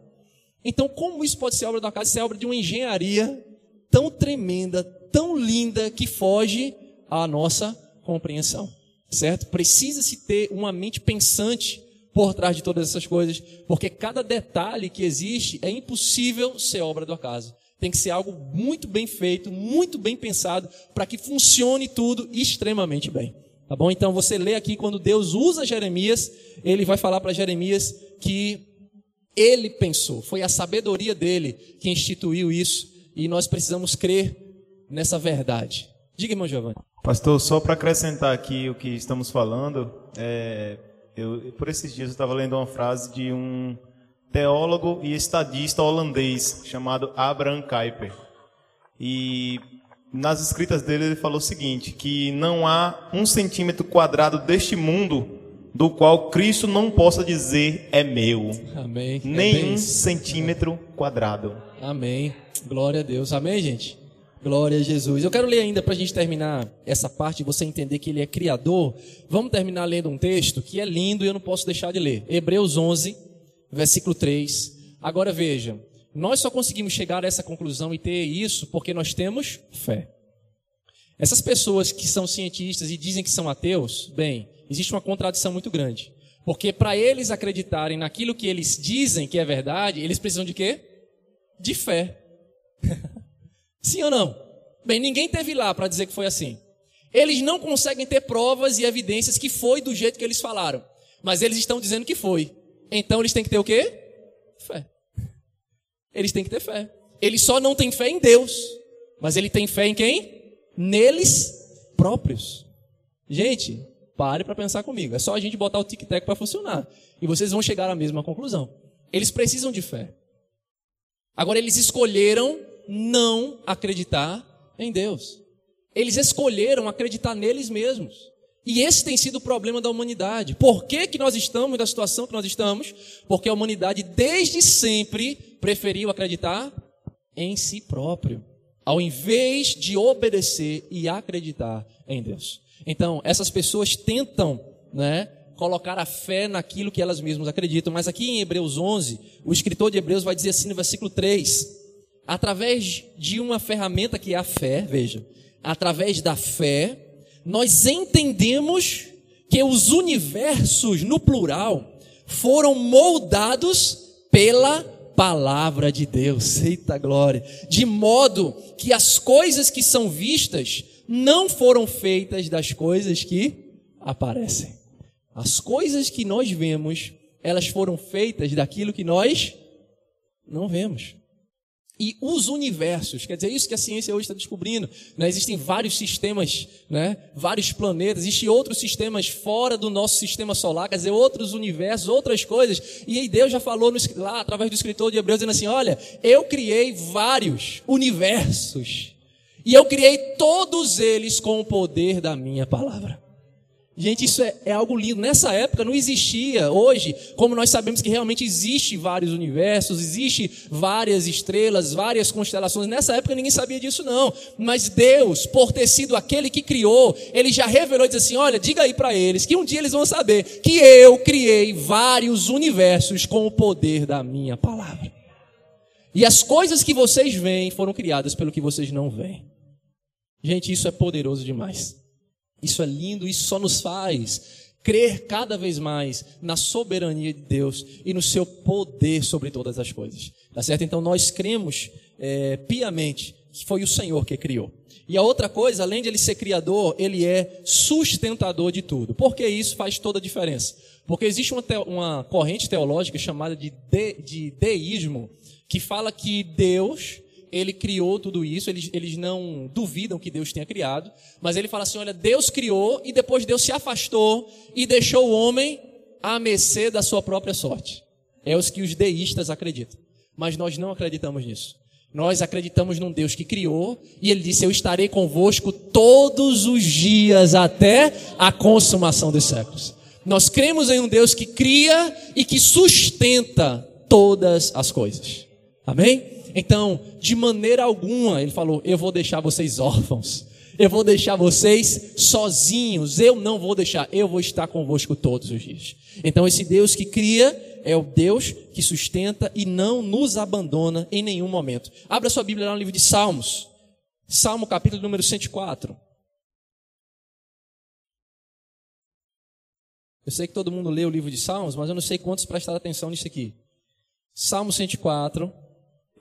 Então, como isso pode ser obra da casa? Isso é obra de uma engenharia tão tremenda, tão linda, que foge à nossa compreensão. Certo? Precisa-se ter uma mente pensante por trás de todas essas coisas, porque cada detalhe que existe é impossível ser obra do acaso. Tem que ser algo muito bem feito, muito bem pensado, para que funcione tudo extremamente bem. Tá bom? Então você lê aqui quando Deus usa Jeremias, ele vai falar para Jeremias que ele pensou, foi a sabedoria dele que instituiu isso, e nós precisamos crer nessa verdade. Diga, irmão Giovanni. Pastor, só para acrescentar aqui o que estamos falando, é, eu, por esses dias eu estava lendo uma frase de um teólogo e estadista holandês chamado Abraham Kuyper. E nas escritas dele ele falou o seguinte, que não há um centímetro quadrado deste mundo do qual Cristo não possa dizer é meu. Amém. Nem um centímetro quadrado. Amém. Glória a Deus. Amém, gente? Glória a Jesus. Eu quero ler ainda para a gente terminar essa parte você entender que ele é criador. Vamos terminar lendo um texto que é lindo e eu não posso deixar de ler. Hebreus 11, versículo 3. Agora veja, nós só conseguimos chegar a essa conclusão e ter isso porque nós temos fé. Essas pessoas que são cientistas e dizem que são ateus, bem, existe uma contradição muito grande. Porque para eles acreditarem naquilo que eles dizem que é verdade, eles precisam de quê? De fé. [laughs] Sim ou não? Bem, ninguém teve lá para dizer que foi assim. Eles não conseguem ter provas e evidências que foi do jeito que eles falaram. Mas eles estão dizendo que foi. Então eles têm que ter o quê? Fé. Eles têm que ter fé. Eles só não têm fé em Deus. Mas ele tem fé em quem? Neles próprios. Gente, pare para pensar comigo. É só a gente botar o tic-tac para funcionar. E vocês vão chegar à mesma conclusão. Eles precisam de fé. Agora, eles escolheram não acreditar em Deus. Eles escolheram acreditar neles mesmos. E esse tem sido o problema da humanidade. Por que, que nós estamos na situação que nós estamos? Porque a humanidade desde sempre preferiu acreditar em si próprio, ao invés de obedecer e acreditar em Deus. Então, essas pessoas tentam, né, colocar a fé naquilo que elas mesmas acreditam, mas aqui em Hebreus 11, o escritor de Hebreus vai dizer assim no versículo 3: através de uma ferramenta que é a fé, veja, através da fé, nós entendemos que os universos, no plural, foram moldados pela palavra de Deus. Eita glória! De modo que as coisas que são vistas não foram feitas das coisas que aparecem. As coisas que nós vemos, elas foram feitas daquilo que nós não vemos e os universos. Quer dizer, isso que a ciência hoje está descobrindo. Né? Existem vários sistemas, né? vários planetas, existem outros sistemas fora do nosso sistema solar, quer dizer, outros universos, outras coisas. E aí Deus já falou no, lá através do escritor de Hebreus, dizendo assim: olha, eu criei vários universos. E eu criei todos eles com o poder da minha palavra. Gente, isso é, é, algo lindo. Nessa época não existia. Hoje, como nós sabemos que realmente existe vários universos, existe várias estrelas, várias constelações. Nessa época ninguém sabia disso não. Mas Deus, por ter sido aquele que criou, ele já revelou e disse assim: "Olha, diga aí para eles que um dia eles vão saber que eu criei vários universos com o poder da minha palavra. E as coisas que vocês veem foram criadas pelo que vocês não veem. Gente, isso é poderoso demais. Isso é lindo, isso só nos faz crer cada vez mais na soberania de Deus e no seu poder sobre todas as coisas. Tá certo? Então nós cremos é, piamente que foi o Senhor que criou. E a outra coisa, além de ele ser criador, ele é sustentador de tudo. Por que isso faz toda a diferença? Porque existe uma, uma corrente teológica chamada de, de, de deísmo, que fala que Deus ele criou tudo isso, eles, eles não duvidam que Deus tenha criado, mas ele fala assim: olha, Deus criou e depois Deus se afastou e deixou o homem à mercê da sua própria sorte. É os que os deístas acreditam. Mas nós não acreditamos nisso. Nós acreditamos num Deus que criou e ele disse: Eu estarei convosco todos os dias até a consumação dos séculos. Nós cremos em um Deus que cria e que sustenta todas as coisas. Amém? Então, de maneira alguma, ele falou: Eu vou deixar vocês órfãos. Eu vou deixar vocês sozinhos. Eu não vou deixar. Eu vou estar convosco todos os dias. Então, esse Deus que cria é o Deus que sustenta e não nos abandona em nenhum momento. Abra sua Bíblia lá no livro de Salmos. Salmo capítulo número 104. Eu sei que todo mundo lê o livro de Salmos, mas eu não sei quantos prestaram atenção nisso aqui. Salmo 104.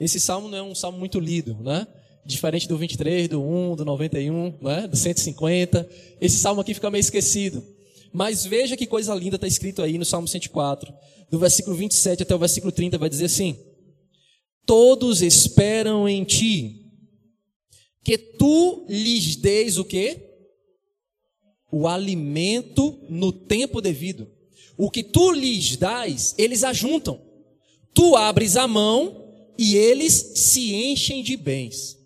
Esse salmo não é um salmo muito lido, né? Diferente do 23, do 1, do 91, né? do 150. Esse salmo aqui fica meio esquecido. Mas veja que coisa linda está escrito aí no Salmo 104. Do versículo 27 até o versículo 30 vai dizer assim: Todos esperam em ti, que tu lhes deis o quê? O alimento no tempo devido. O que tu lhes dás, eles ajuntam. Tu abres a mão e eles se enchem de bens.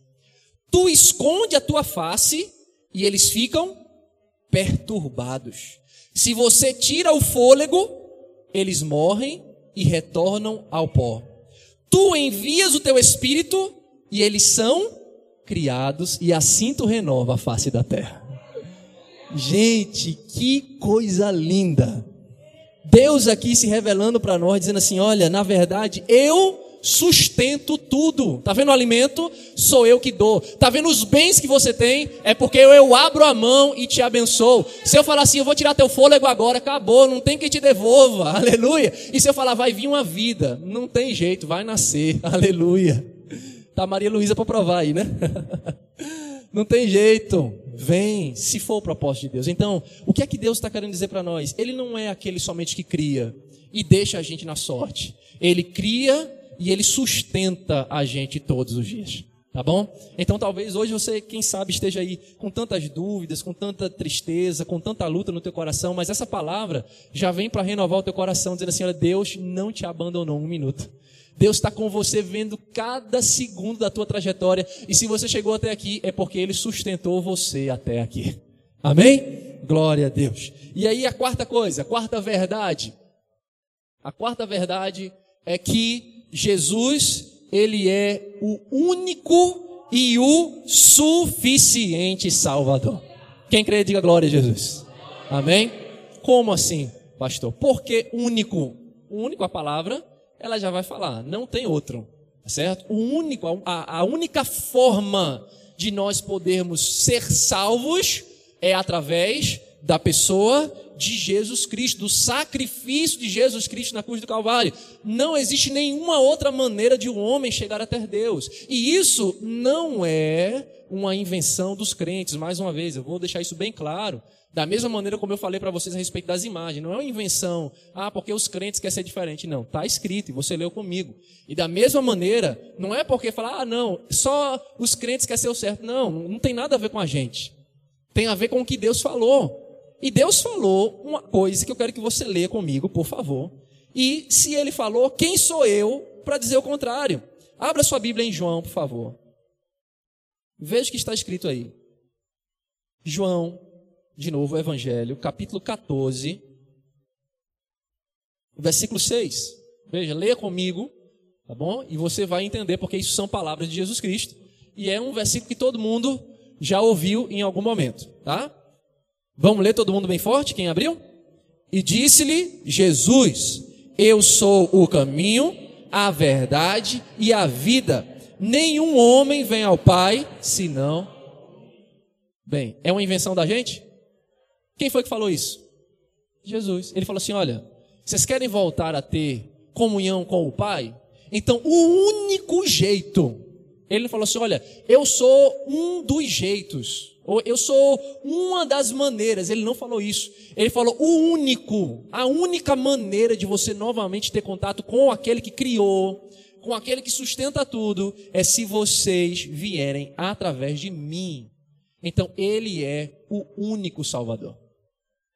Tu esconde a tua face e eles ficam perturbados. Se você tira o fôlego, eles morrem e retornam ao pó. Tu envias o teu espírito e eles são criados e assim tu renova a face da terra. Gente, que coisa linda. Deus aqui se revelando para nós, dizendo assim: olha, na verdade, eu sustento tudo. Tá vendo o alimento? Sou eu que dou. Tá vendo os bens que você tem? É porque eu, abro a mão e te abençoo. Se eu falar assim, eu vou tirar teu fôlego agora, acabou, não tem quem te devolva. [laughs] Aleluia. E se eu falar, vai vir uma vida, não tem jeito, vai nascer. [laughs] Aleluia. Tá Maria Luísa para provar aí, né? [laughs] Não tem jeito. Vem, se for o propósito de Deus. Então, o que é que Deus está querendo dizer para nós? Ele não é aquele somente que cria e deixa a gente na sorte. Ele cria e ele sustenta a gente todos os dias. Tá bom? Então talvez hoje você, quem sabe, esteja aí com tantas dúvidas, com tanta tristeza, com tanta luta no teu coração, mas essa palavra já vem para renovar o teu coração, dizendo assim: olha, Deus não te abandonou um minuto. Deus está com você vendo cada segundo da tua trajetória. E se você chegou até aqui, é porque Ele sustentou você até aqui. Amém? Glória a Deus. E aí a quarta coisa, a quarta verdade. A quarta verdade é que Jesus, ele é o único e o suficiente Salvador. Quem crê, diga glória a Jesus. Amém? Como assim, pastor? Porque único, único a palavra, ela já vai falar, não tem outro, tá certo? O único, a, a única forma de nós podermos ser salvos é através da pessoa de Jesus Cristo, do sacrifício de Jesus Cristo na cruz do Calvário. Não existe nenhuma outra maneira de um homem chegar até Deus. E isso não é uma invenção dos crentes, mais uma vez, eu vou deixar isso bem claro. Da mesma maneira como eu falei para vocês a respeito das imagens, não é uma invenção, ah, porque os crentes querem ser diferente. Não, está escrito e você leu comigo. E da mesma maneira, não é porque falar, ah, não, só os crentes querem ser o certo. Não, não tem nada a ver com a gente. Tem a ver com o que Deus falou. E Deus falou uma coisa que eu quero que você leia comigo, por favor. E se ele falou, quem sou eu para dizer o contrário? Abra sua Bíblia em João, por favor. Veja o que está escrito aí. João, de novo, o Evangelho, capítulo 14, versículo 6. Veja, leia comigo, tá bom? E você vai entender porque isso são palavras de Jesus Cristo. E é um versículo que todo mundo já ouviu em algum momento, tá? Vamos ler todo mundo bem forte? Quem abriu? E disse-lhe Jesus: Eu sou o caminho, a verdade e a vida. Nenhum homem vem ao Pai senão. Bem, é uma invenção da gente? Quem foi que falou isso? Jesus. Ele falou assim: Olha, vocês querem voltar a ter comunhão com o Pai? Então, o único jeito. Ele falou assim: Olha, eu sou um dos jeitos eu sou uma das maneiras. Ele não falou isso. Ele falou o único, a única maneira de você novamente ter contato com aquele que criou, com aquele que sustenta tudo, é se vocês vierem através de mim. Então ele é o único Salvador.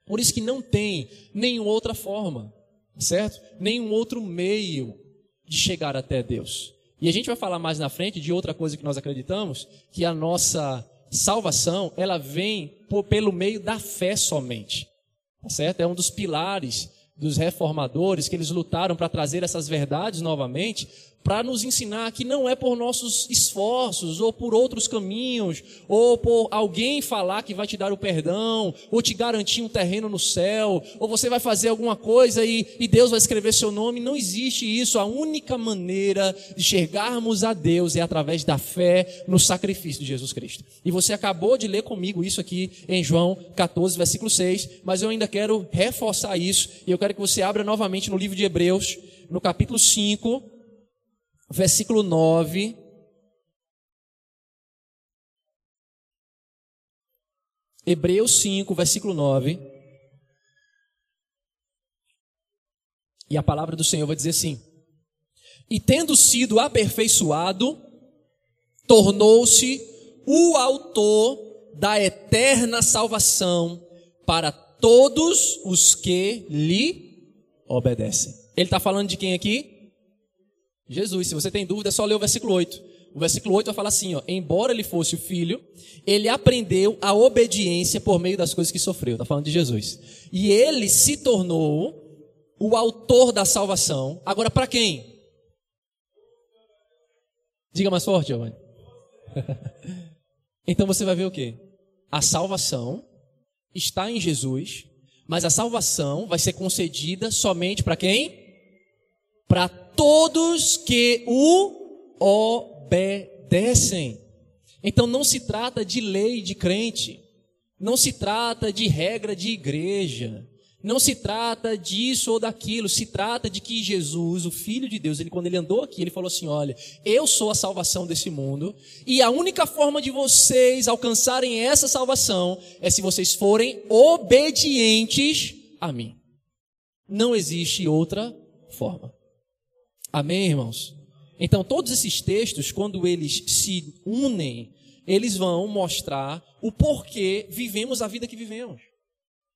Por isso que não tem nenhuma outra forma, certo? Nenhum outro meio de chegar até Deus. E a gente vai falar mais na frente de outra coisa que nós acreditamos, que a nossa salvação, ela vem por, pelo meio da fé somente. Tá certo? É um dos pilares dos reformadores que eles lutaram para trazer essas verdades novamente, para nos ensinar que não é por nossos esforços, ou por outros caminhos, ou por alguém falar que vai te dar o perdão, ou te garantir um terreno no céu, ou você vai fazer alguma coisa e, e Deus vai escrever seu nome. Não existe isso. A única maneira de chegarmos a Deus é através da fé no sacrifício de Jesus Cristo. E você acabou de ler comigo isso aqui em João 14, versículo 6, mas eu ainda quero reforçar isso, e eu quero que você abra novamente no livro de Hebreus, no capítulo 5, versículo 9. Hebreus 5, versículo 9. E a palavra do Senhor vai dizer assim: E tendo sido aperfeiçoado, tornou-se o autor da eterna salvação para todos os que lhe obedecem. Ele está falando de quem aqui? Jesus. Se você tem dúvida, é só ler o versículo 8. O versículo 8 vai falar assim: ó, embora ele fosse o filho, ele aprendeu a obediência por meio das coisas que sofreu. Está falando de Jesus. E ele se tornou o autor da salvação. Agora, para quem? Diga mais forte, Giovanni. [laughs] então você vai ver o que? A salvação está em Jesus, mas a salvação vai ser concedida somente para quem? para todos que o obedecem. Então não se trata de lei de crente, não se trata de regra de igreja, não se trata disso ou daquilo, se trata de que Jesus, o Filho de Deus, ele quando ele andou aqui, ele falou assim: "Olha, eu sou a salvação desse mundo, e a única forma de vocês alcançarem essa salvação é se vocês forem obedientes a mim. Não existe outra forma. Amém, irmãos? Então, todos esses textos, quando eles se unem, eles vão mostrar o porquê vivemos a vida que vivemos.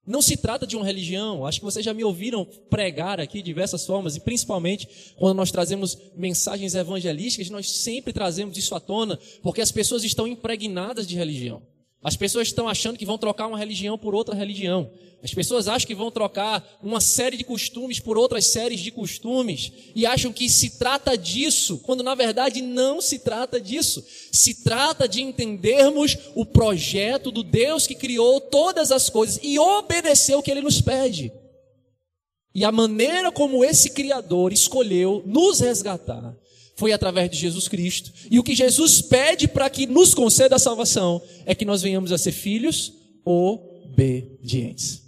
Não se trata de uma religião, acho que vocês já me ouviram pregar aqui de diversas formas, e principalmente quando nós trazemos mensagens evangelísticas, nós sempre trazemos isso à tona, porque as pessoas estão impregnadas de religião. As pessoas estão achando que vão trocar uma religião por outra religião. As pessoas acham que vão trocar uma série de costumes por outras séries de costumes e acham que se trata disso, quando na verdade não se trata disso. Se trata de entendermos o projeto do Deus que criou todas as coisas e obedeceu o que ele nos pede. E a maneira como esse Criador escolheu nos resgatar foi através de Jesus Cristo. E o que Jesus pede para que nos conceda a salvação é que nós venhamos a ser filhos obedientes.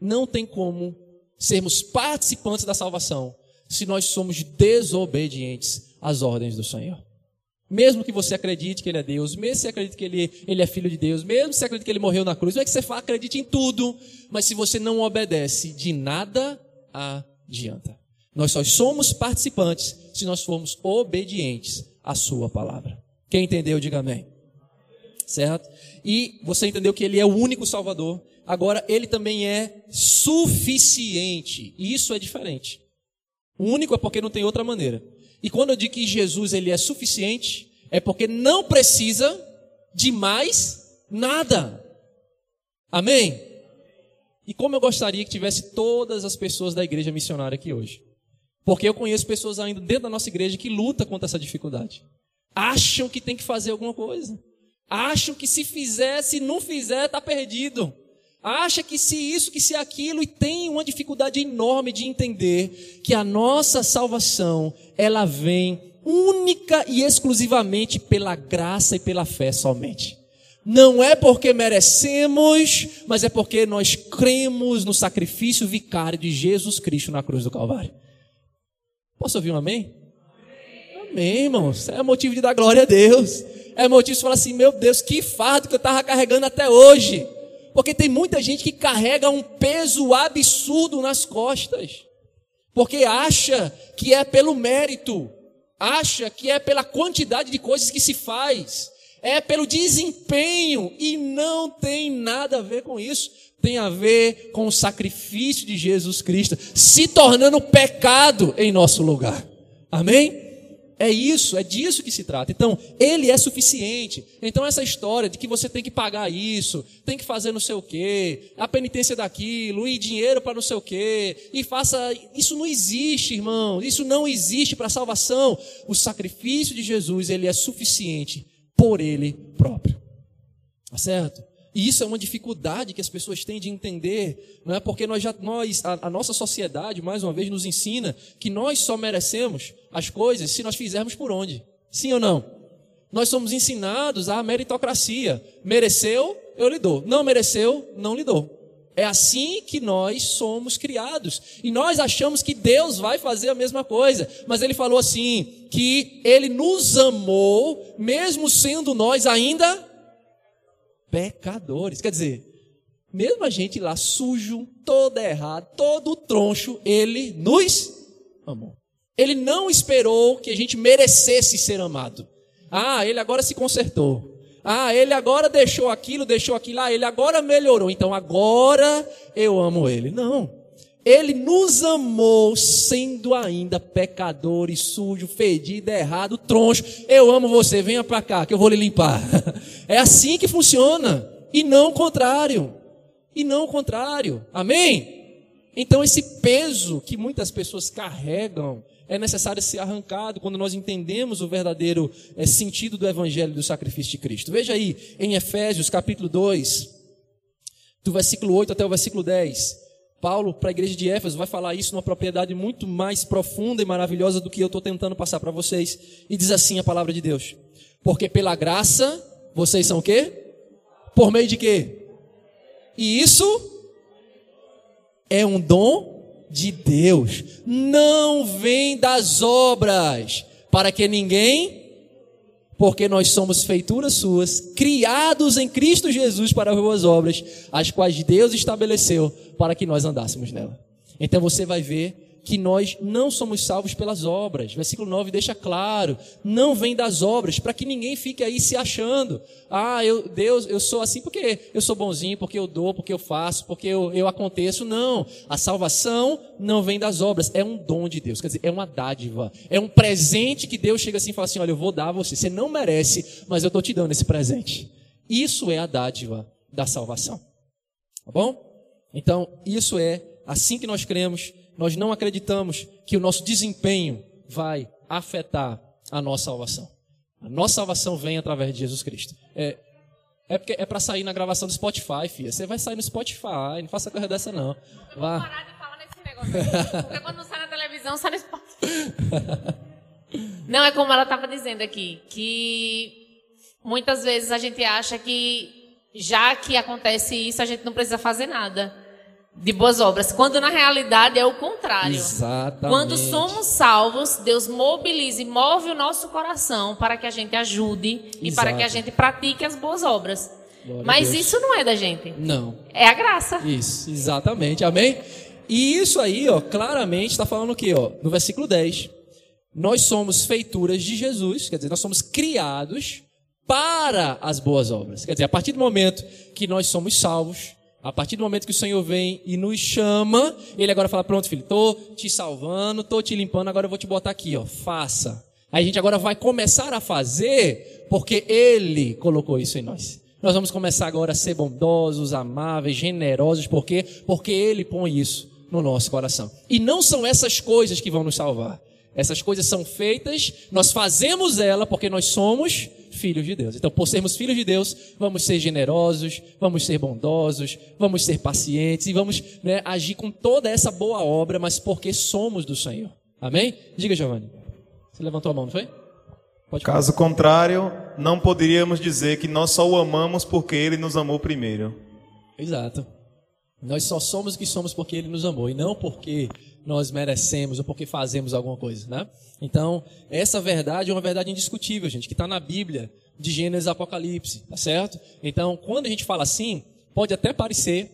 Não tem como sermos participantes da salvação se nós somos desobedientes às ordens do Senhor. Mesmo que você acredite que Ele é Deus, mesmo que você acredite que Ele, ele é Filho de Deus, mesmo que você acredite que Ele morreu na cruz, não é que você acredite em tudo, mas se você não obedece, de nada adianta. Nós só somos participantes se nós formos obedientes à Sua palavra. Quem entendeu, diga amém. Certo? E você entendeu que Ele é o único Salvador, agora Ele também é suficiente. E isso é diferente. O único é porque não tem outra maneira. E quando eu digo que Jesus ele é suficiente, é porque não precisa de mais nada. Amém? E como eu gostaria que tivesse todas as pessoas da igreja missionária aqui hoje. Porque eu conheço pessoas ainda dentro da nossa igreja que lutam contra essa dificuldade. Acham que tem que fazer alguma coisa. Acham que se fizer, se não fizer, está perdido. Acha que se isso, que se aquilo, e tem uma dificuldade enorme de entender que a nossa salvação, ela vem única e exclusivamente pela graça e pela fé somente. Não é porque merecemos, mas é porque nós cremos no sacrifício vicário de Jesus Cristo na cruz do Calvário. Posso ouvir um amém? Amém, irmãos. É motivo de dar glória a Deus. É motivo de falar assim: meu Deus, que fardo que eu estava carregando até hoje. Porque tem muita gente que carrega um peso absurdo nas costas. Porque acha que é pelo mérito, acha que é pela quantidade de coisas que se faz, é pelo desempenho e não tem nada a ver com isso. Tem a ver com o sacrifício de Jesus Cristo se tornando pecado em nosso lugar. Amém? É isso, é disso que se trata. Então, ele é suficiente. Então, essa história de que você tem que pagar isso, tem que fazer não sei o quê, a penitência daquilo, e dinheiro para não sei o quê, e faça. Isso não existe, irmão. Isso não existe para a salvação. O sacrifício de Jesus, ele é suficiente por ele próprio. Tá certo? E isso é uma dificuldade que as pessoas têm de entender, não é? Porque nós já nós a, a, nossa sociedade mais uma vez nos ensina que nós só merecemos as coisas se nós fizermos por onde? Sim ou não? Nós somos ensinados à meritocracia. Mereceu, eu lhe dou. Não mereceu, não lhe dou. É assim que nós somos criados. E nós achamos que Deus vai fazer a mesma coisa. Mas ele falou assim: que ele nos amou, mesmo sendo nós ainda pecadores. Quer dizer, mesmo a gente lá sujo, todo errado, todo troncho, ele nos amou. Ele não esperou que a gente merecesse ser amado. Ah, ele agora se consertou. Ah, ele agora deixou aquilo, deixou aquilo. Ah, ele agora melhorou. Então agora eu amo ele. Não. Ele nos amou sendo ainda pecadores, sujo, fedido, errado, troncho. Eu amo você, venha para cá que eu vou lhe limpar. [laughs] É assim que funciona. E não o contrário. E não o contrário. Amém? Então esse peso que muitas pessoas carregam é necessário ser arrancado quando nós entendemos o verdadeiro é, sentido do evangelho do sacrifício de Cristo. Veja aí em Efésios capítulo 2, do versículo 8 até o versículo 10. Paulo, para a igreja de Éfeso, vai falar isso numa propriedade muito mais profunda e maravilhosa do que eu estou tentando passar para vocês. E diz assim a palavra de Deus: Porque pela graça, vocês são o quê? Por meio de quê? E isso é um dom de Deus. Não vem das obras, para que ninguém porque nós somos feituras suas, criados em Cristo Jesus para boas obras, as quais Deus estabeleceu para que nós andássemos nela. Então você vai ver que nós não somos salvos pelas obras. Versículo 9 deixa claro, não vem das obras, para que ninguém fique aí se achando. Ah, eu, Deus, eu sou assim porque eu sou bonzinho, porque eu dou, porque eu faço, porque eu, eu aconteço. Não. A salvação não vem das obras, é um dom de Deus, quer dizer, é uma dádiva, é um presente que Deus chega assim e fala assim: olha, eu vou dar a você. Você não merece, mas eu estou te dando esse presente. Isso é a dádiva da salvação. Tá bom? Então, isso é assim que nós cremos. Nós não acreditamos que o nosso desempenho vai afetar a nossa salvação. A nossa salvação vem através de Jesus Cristo. É, é porque é para sair na gravação do Spotify, filha. Você vai sair no Spotify, não faça coisa dessa não. Vá. parar de falar nesse negócio. Porque quando sai na televisão, sai no Spotify. Não, é como ela estava dizendo aqui, que muitas vezes a gente acha que já que acontece isso, a gente não precisa fazer nada de boas obras, quando na realidade é o contrário. Exatamente. Quando somos salvos, Deus mobiliza e move o nosso coração para que a gente ajude e Exato. para que a gente pratique as boas obras. Glória Mas isso não é da gente, Não. é a graça. Isso, exatamente. Amém? E isso aí, ó, claramente está falando o quê, ó? No versículo 10. Nós somos feituras de Jesus, quer dizer, nós somos criados para as boas obras. Quer dizer, a partir do momento que nós somos salvos, a partir do momento que o Senhor vem e nos chama, ele agora fala: "Pronto, filho, tô te salvando, tô te limpando, agora eu vou te botar aqui, ó, faça". Aí a gente agora vai começar a fazer porque ele colocou isso em nós. Nós vamos começar agora a ser bondosos, amáveis, generosos, por quê? Porque ele põe isso no nosso coração. E não são essas coisas que vão nos salvar. Essas coisas são feitas, nós fazemos ela porque nós somos filhos de Deus. Então, por sermos filhos de Deus, vamos ser generosos, vamos ser bondosos, vamos ser pacientes e vamos né, agir com toda essa boa obra, mas porque somos do Senhor. Amém? Diga, Giovanni. Você levantou a mão, não foi? Pode falar. Caso contrário, não poderíamos dizer que nós só o amamos porque ele nos amou primeiro. Exato. Nós só somos o que somos porque Ele nos amou e não porque nós merecemos ou porque fazemos alguma coisa, né? Então, essa verdade é uma verdade indiscutível, gente, que está na Bíblia, de Gênesis Apocalipse, tá certo? Então, quando a gente fala assim, pode até parecer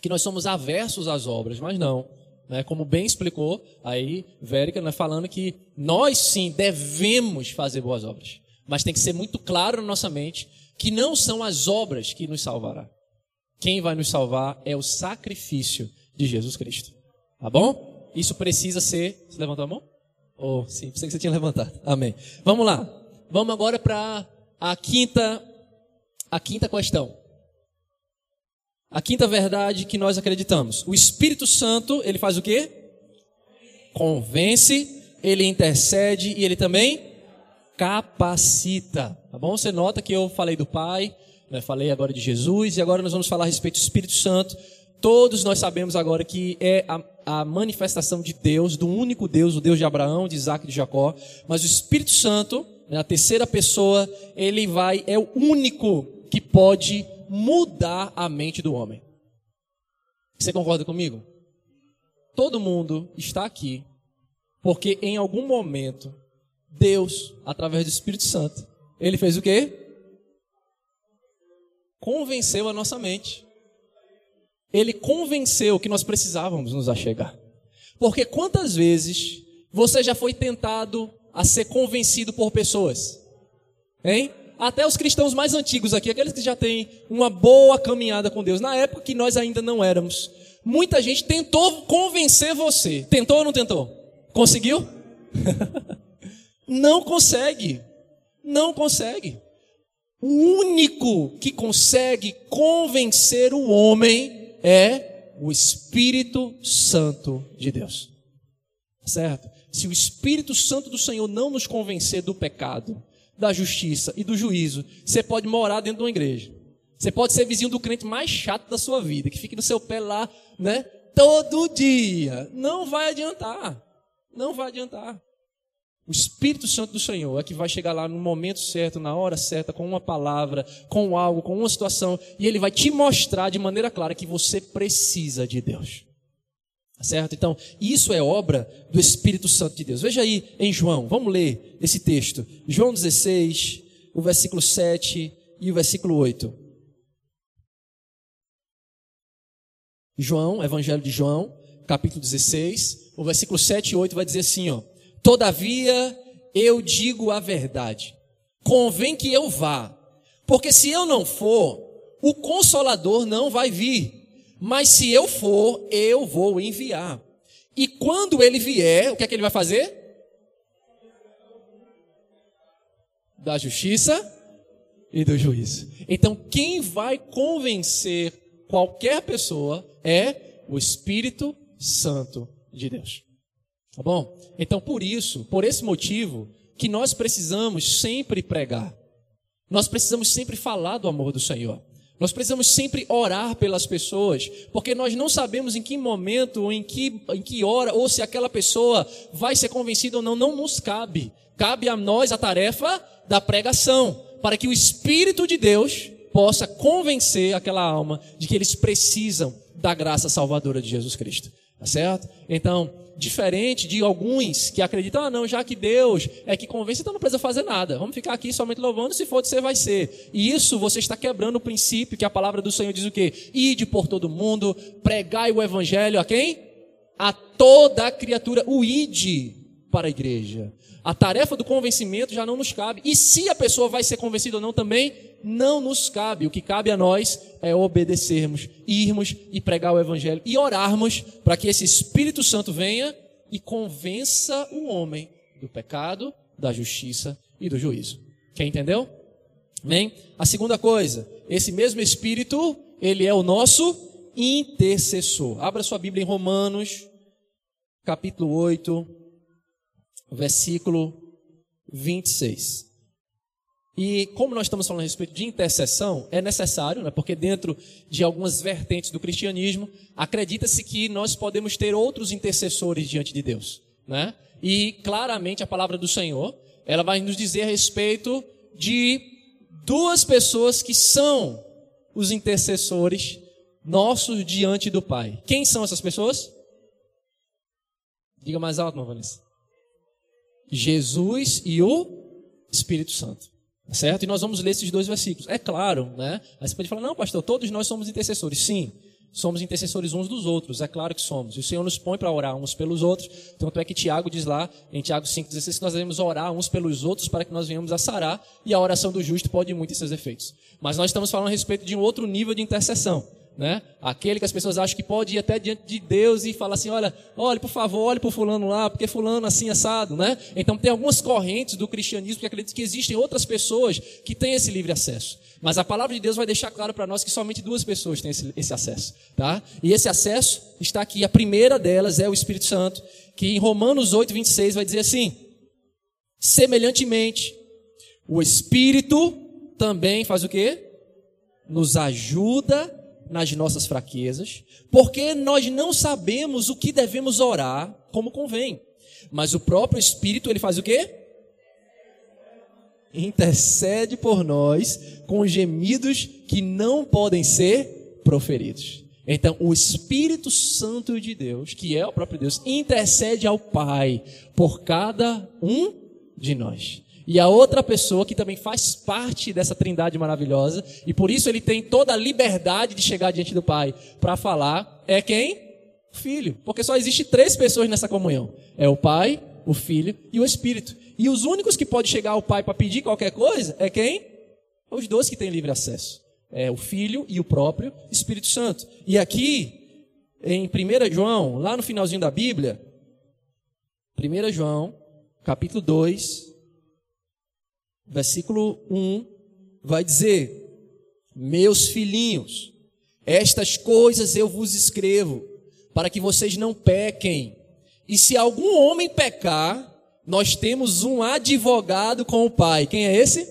que nós somos aversos às obras, mas não. Né? Como bem explicou aí, Vérica, né, falando que nós sim devemos fazer boas obras, mas tem que ser muito claro na nossa mente que não são as obras que nos salvará. Quem vai nos salvar é o sacrifício de Jesus Cristo. Tá bom? Isso precisa ser. Você levantou a mão? Oh, sim, pensei que você tinha levantado. Amém. Vamos lá. Vamos agora para a quinta, a quinta questão. A quinta verdade que nós acreditamos. O Espírito Santo, ele faz o quê? Convence, ele intercede e ele também capacita. Tá bom? Você nota que eu falei do Pai, né, falei agora de Jesus e agora nós vamos falar a respeito do Espírito Santo. Todos nós sabemos agora que é a, a manifestação de Deus, do único Deus, o Deus de Abraão, de Isaac e de Jacó. Mas o Espírito Santo, né, a terceira pessoa, ele vai, é o único que pode mudar a mente do homem. Você concorda comigo? Todo mundo está aqui porque em algum momento Deus, através do Espírito Santo, ele fez o quê? Convenceu a nossa mente. Ele convenceu que nós precisávamos nos achegar. Porque quantas vezes você já foi tentado a ser convencido por pessoas? Hein? Até os cristãos mais antigos aqui, aqueles que já têm uma boa caminhada com Deus, na época que nós ainda não éramos. Muita gente tentou convencer você. Tentou ou não tentou? Conseguiu? [laughs] não consegue. Não consegue. O único que consegue convencer o homem é o Espírito Santo de Deus. Certo? Se o Espírito Santo do Senhor não nos convencer do pecado, da justiça e do juízo, você pode morar dentro de uma igreja. Você pode ser vizinho do crente mais chato da sua vida, que fica no seu pé lá, né? Todo dia. Não vai adiantar. Não vai adiantar. O Espírito Santo do Senhor é que vai chegar lá no momento certo, na hora certa, com uma palavra, com algo, com uma situação, e ele vai te mostrar de maneira clara que você precisa de Deus. Tá Certo? Então, isso é obra do Espírito Santo de Deus. Veja aí em João, vamos ler esse texto. João 16, o versículo 7 e o versículo 8. João, Evangelho de João, capítulo 16, o versículo 7 e 8 vai dizer assim, ó: Todavia eu digo a verdade. Convém que eu vá, porque se eu não for, o consolador não vai vir. Mas se eu for, eu vou enviar. E quando ele vier, o que é que ele vai fazer? Da justiça e do juízo. Então, quem vai convencer qualquer pessoa é o Espírito Santo de Deus. Tá bom? Então, por isso, por esse motivo, que nós precisamos sempre pregar. Nós precisamos sempre falar do amor do Senhor. Nós precisamos sempre orar pelas pessoas, porque nós não sabemos em que momento, ou em que, em que hora, ou se aquela pessoa vai ser convencida ou não, não nos cabe. Cabe a nós a tarefa da pregação, para que o Espírito de Deus possa convencer aquela alma de que eles precisam da graça salvadora de Jesus Cristo. Tá certo? Então, diferente de alguns que acreditam, ah, não, já que Deus é que convence, então não precisa fazer nada. Vamos ficar aqui somente louvando, se for de ser, vai ser. E isso você está quebrando o princípio que a palavra do Senhor diz o quê? Ide por todo mundo, pregai o evangelho a quem? A toda criatura, o ide para a igreja. A tarefa do convencimento já não nos cabe. E se a pessoa vai ser convencida ou não também, não nos cabe. O que cabe a nós é obedecermos, irmos e pregar o evangelho e orarmos para que esse Espírito Santo venha e convença o homem do pecado, da justiça e do juízo. Quem entendeu? Amém? A segunda coisa, esse mesmo Espírito, ele é o nosso intercessor. Abra sua Bíblia em Romanos, capítulo 8, versículo 26. E como nós estamos falando a respeito de intercessão, é necessário, né, porque dentro de algumas vertentes do cristianismo, acredita-se que nós podemos ter outros intercessores diante de Deus. Né? E claramente a palavra do Senhor, ela vai nos dizer a respeito de duas pessoas que são os intercessores nossos diante do Pai. Quem são essas pessoas? Diga mais alto, Vanessa. Jesus e o Espírito Santo. Certo? E nós vamos ler esses dois versículos. É claro, né? Aí você pode falar, não, pastor, todos nós somos intercessores. Sim, somos intercessores uns dos outros, é claro que somos. E o Senhor nos põe para orar uns pelos outros. Tanto é que Tiago diz lá, em Tiago 5,16, que nós devemos orar uns pelos outros para que nós venhamos a sarar, e a oração do justo pode muito em seus efeitos. Mas nós estamos falando a respeito de um outro nível de intercessão né? Aquele que as pessoas acham que pode ir até diante de Deus e falar assim, olha, olhe por favor, olhe por fulano lá, porque fulano assim assado, né? Então tem algumas correntes do cristianismo que acreditam que existem outras pessoas que têm esse livre acesso. Mas a palavra de Deus vai deixar claro para nós que somente duas pessoas têm esse, esse acesso, tá? E esse acesso está aqui. A primeira delas é o Espírito Santo, que em Romanos 8, 26 vai dizer assim: semelhantemente, o Espírito também faz o quê? Nos ajuda nas nossas fraquezas, porque nós não sabemos o que devemos orar como convém. Mas o próprio Espírito, ele faz o quê? Intercede por nós com gemidos que não podem ser proferidos. Então, o Espírito Santo de Deus, que é o próprio Deus, intercede ao Pai por cada um de nós. E a outra pessoa que também faz parte dessa trindade maravilhosa, e por isso ele tem toda a liberdade de chegar diante do Pai para falar, é quem? O Filho. Porque só existe três pessoas nessa comunhão: é o Pai, o Filho e o Espírito. E os únicos que podem chegar ao Pai para pedir qualquer coisa é quem? Os dois que têm livre acesso. É o Filho e o próprio Espírito Santo. E aqui, em 1 João, lá no finalzinho da Bíblia, 1 João, capítulo 2, versículo 1, vai dizer: Meus filhinhos, estas coisas eu vos escrevo, para que vocês não pequem. E se algum homem pecar, nós temos um advogado com o Pai. Quem é esse?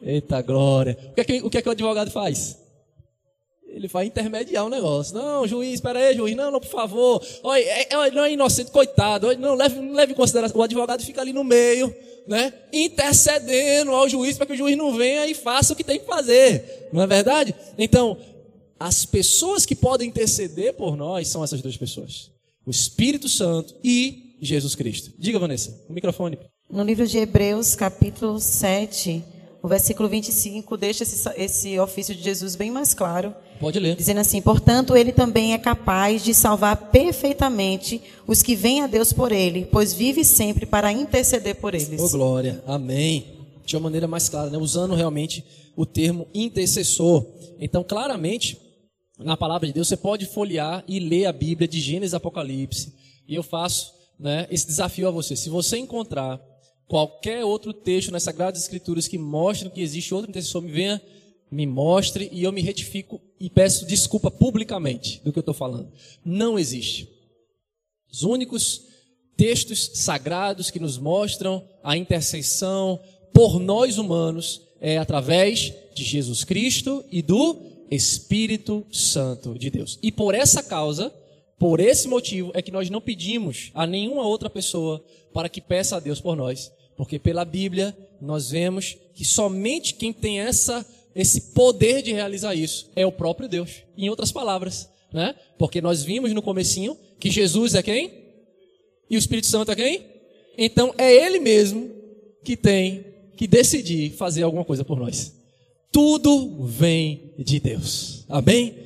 Eita glória. O que é que o, que é que o advogado faz? Ele vai intermediar o negócio. Não, juiz, espera aí, juiz. Não, não, por favor. Olha, é, é, não é inocente, coitado. Não, leve, leve em consideração. O advogado fica ali no meio né, intercedendo ao juiz para que o juiz não venha e faça o que tem que fazer. Não é verdade? Então, as pessoas que podem interceder por nós são essas duas pessoas: o Espírito Santo e Jesus Cristo. Diga, Vanessa, o microfone. No livro de Hebreus, capítulo 7, o versículo 25 deixa esse, esse ofício de Jesus bem mais claro. Pode ler. Dizendo assim: Portanto, ele também é capaz de salvar perfeitamente os que vêm a Deus por ele, pois vive sempre para interceder por eles. Oh, glória. Amém. De uma maneira mais clara, né? usando realmente o termo intercessor. Então, claramente, na palavra de Deus, você pode folhear e ler a Bíblia de Gênesis e Apocalipse. E eu faço né, esse desafio a você. Se você encontrar Qualquer outro texto nas Sagradas Escrituras que mostre que existe outro intercessor, me venha, me mostre e eu me retifico e peço desculpa publicamente do que eu estou falando. Não existe. Os únicos textos sagrados que nos mostram a intercessão por nós humanos é através de Jesus Cristo e do Espírito Santo de Deus. E por essa causa, por esse motivo, é que nós não pedimos a nenhuma outra pessoa para que peça a Deus por nós. Porque pela Bíblia nós vemos que somente quem tem essa, esse poder de realizar isso é o próprio Deus. Em outras palavras, né? Porque nós vimos no comecinho que Jesus é quem? E o Espírito Santo é quem? Então é Ele mesmo que tem que decidir fazer alguma coisa por nós. Tudo vem de Deus. Amém?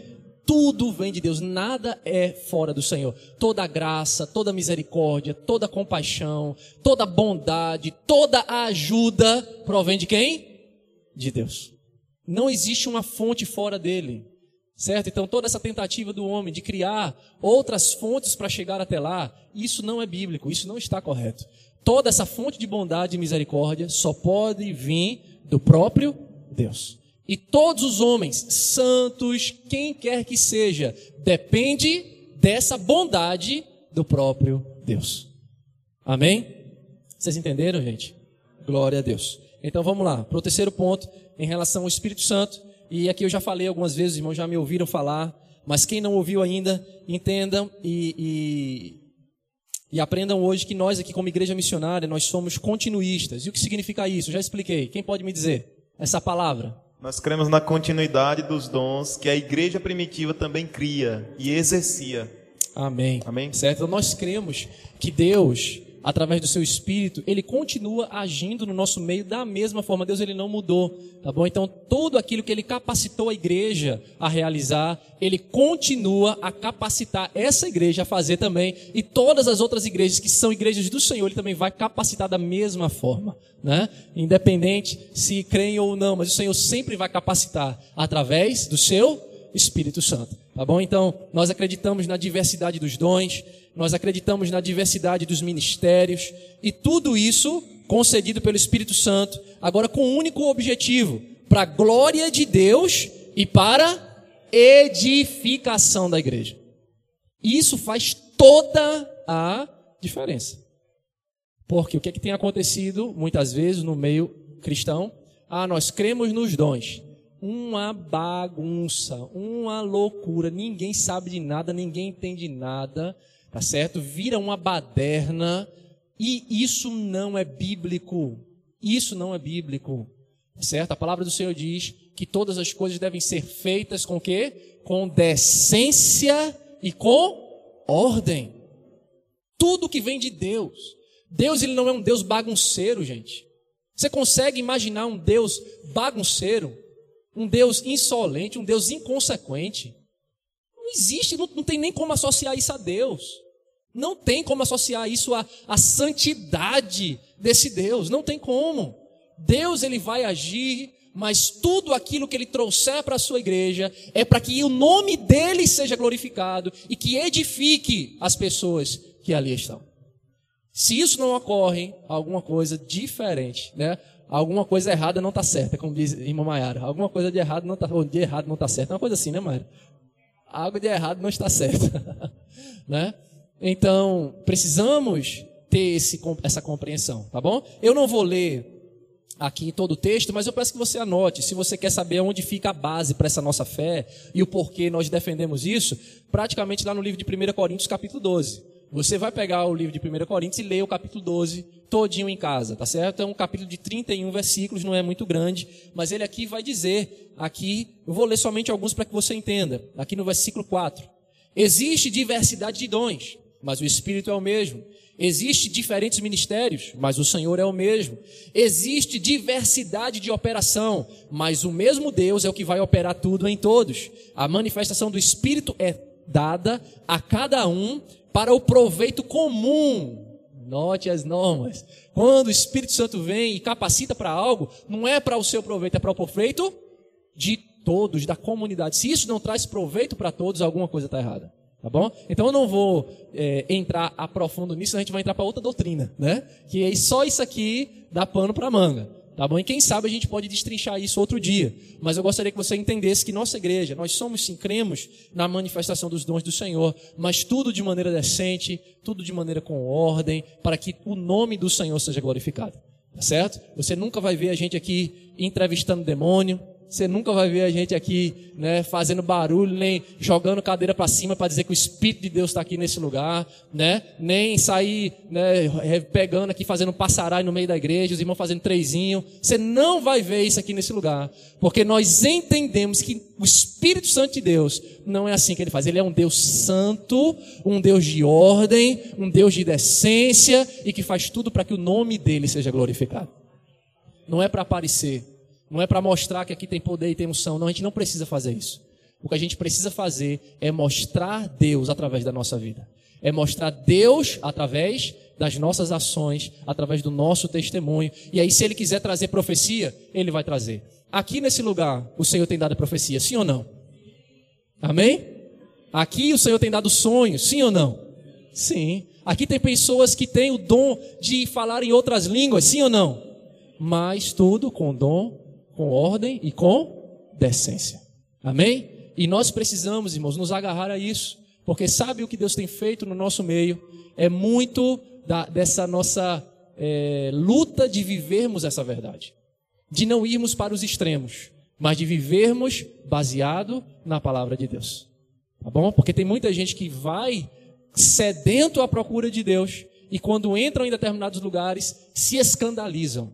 Tudo vem de Deus, nada é fora do Senhor. Toda graça, toda misericórdia, toda compaixão, toda bondade, toda ajuda provém de quem? De Deus. Não existe uma fonte fora dele. Certo? Então toda essa tentativa do homem de criar outras fontes para chegar até lá, isso não é bíblico, isso não está correto. Toda essa fonte de bondade e misericórdia só pode vir do próprio Deus. E todos os homens, santos, quem quer que seja, depende dessa bondade do próprio Deus. Amém? Vocês entenderam, gente? Glória a Deus. Então vamos lá, para o terceiro ponto, em relação ao Espírito Santo. E aqui eu já falei algumas vezes, os irmãos já me ouviram falar, mas quem não ouviu ainda, entendam e, e, e aprendam hoje que nós aqui como igreja missionária, nós somos continuistas. E o que significa isso? Já expliquei. Quem pode me dizer essa palavra? Nós cremos na continuidade dos dons que a igreja primitiva também cria e exercia. Amém. Amém. Certo? Então nós cremos que Deus, através do seu espírito, ele continua agindo no nosso meio da mesma forma. Deus ele não mudou, tá bom? Então tudo aquilo que ele capacitou a igreja a realizar, ele continua a capacitar essa igreja a fazer também e todas as outras igrejas que são igrejas do Senhor, ele também vai capacitar da mesma forma né? Independente se creem ou não, mas o Senhor sempre vai capacitar através do seu Espírito Santo. Tá bom? Então, nós acreditamos na diversidade dos dons, nós acreditamos na diversidade dos ministérios e tudo isso concedido pelo Espírito Santo, agora com um único objetivo: para a glória de Deus e para edificação da igreja. Isso faz toda a diferença. Porque o que, é que tem acontecido muitas vezes no meio cristão? Ah, nós cremos nos dons. Uma bagunça, uma loucura, ninguém sabe de nada, ninguém entende nada, tá certo? Vira uma baderna e isso não é bíblico. Isso não é bíblico. Tá certo? A palavra do Senhor diz que todas as coisas devem ser feitas com quê? Com decência e com ordem. Tudo que vem de Deus Deus ele não é um Deus bagunceiro, gente. Você consegue imaginar um Deus bagunceiro? Um Deus insolente, um Deus inconsequente? Não existe, não, não tem nem como associar isso a Deus. Não tem como associar isso à, à santidade desse Deus. Não tem como. Deus ele vai agir, mas tudo aquilo que ele trouxer para a sua igreja é para que o nome dele seja glorificado e que edifique as pessoas que ali estão. Se isso não ocorre, alguma coisa diferente, né? Alguma coisa errada não está certa, como diz irmã Maiara. Alguma coisa de errado não está, de errado não está certa. É uma coisa assim, né, Maiara? Algo de errado não está certo, [laughs] né? Então, precisamos ter esse, essa compreensão, tá bom? Eu não vou ler aqui todo o texto, mas eu peço que você anote, se você quer saber onde fica a base para essa nossa fé e o porquê nós defendemos isso, praticamente lá no livro de 1 Coríntios, capítulo 12. Você vai pegar o livro de 1 Coríntios e ler o capítulo 12 todinho em casa, tá certo? É um capítulo de 31 versículos, não é muito grande, mas ele aqui vai dizer, aqui, eu vou ler somente alguns para que você entenda. Aqui no versículo 4. Existe diversidade de dons, mas o Espírito é o mesmo. Existe diferentes ministérios, mas o Senhor é o mesmo. Existe diversidade de operação, mas o mesmo Deus é o que vai operar tudo em todos. A manifestação do Espírito é dada a cada um para o proveito comum. Note as normas. Quando o Espírito Santo vem e capacita para algo, não é para o seu proveito, é para o proveito de todos, da comunidade. Se isso não traz proveito para todos, alguma coisa está errada. Tá bom? Então eu não vou é, entrar a profundo nisso, a gente vai entrar para outra doutrina, né? Que é só isso aqui dá pano para manga. Tá bom? E quem sabe a gente pode destrinchar isso outro dia. Mas eu gostaria que você entendesse que nossa igreja, nós somos sim, cremos na manifestação dos dons do Senhor, mas tudo de maneira decente, tudo de maneira com ordem, para que o nome do Senhor seja glorificado. Tá certo? Você nunca vai ver a gente aqui entrevistando demônio, você nunca vai ver a gente aqui, né, fazendo barulho, nem jogando cadeira para cima para dizer que o Espírito de Deus está aqui nesse lugar, né? Nem sair, né, pegando aqui, fazendo passarai no meio da igreja, os irmãos fazendo trezinho. Você não vai ver isso aqui nesse lugar, porque nós entendemos que o Espírito Santo de Deus não é assim que ele faz. Ele é um Deus santo, um Deus de ordem, um Deus de decência e que faz tudo para que o nome dele seja glorificado. Não é para aparecer não é para mostrar que aqui tem poder e tem unção. Não, a gente não precisa fazer isso. O que a gente precisa fazer é mostrar Deus através da nossa vida. É mostrar Deus através das nossas ações, através do nosso testemunho. E aí, se Ele quiser trazer profecia, Ele vai trazer. Aqui nesse lugar, o Senhor tem dado profecia, sim ou não? Amém? Aqui o Senhor tem dado sonhos, sim ou não? Sim. Aqui tem pessoas que têm o dom de falar em outras línguas, sim ou não? Mas tudo com dom com ordem e com decência. Amém? E nós precisamos, irmãos, nos agarrar a isso, porque sabe o que Deus tem feito no nosso meio? É muito da, dessa nossa é, luta de vivermos essa verdade, de não irmos para os extremos, mas de vivermos baseado na palavra de Deus. Tá bom? Porque tem muita gente que vai sedento à procura de Deus e quando entram em determinados lugares se escandalizam.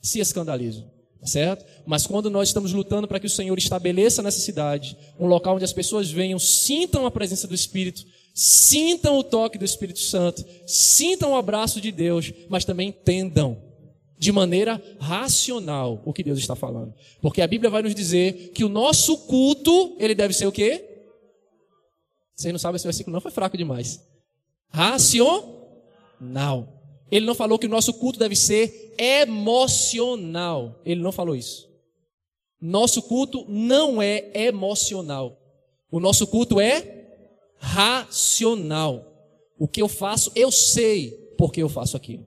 Se escandalizam certo? Mas quando nós estamos lutando para que o Senhor estabeleça nessa cidade um local onde as pessoas venham, sintam a presença do Espírito, sintam o toque do Espírito Santo, sintam o abraço de Deus, mas também entendam de maneira racional o que Deus está falando. Porque a Bíblia vai nos dizer que o nosso culto, ele deve ser o quê? Vocês não sabem esse versículo não foi fraco demais. Racional. Ele não falou que o nosso culto deve ser emocional. Ele não falou isso. Nosso culto não é emocional. O nosso culto é racional. O que eu faço, eu sei porque eu faço aquilo.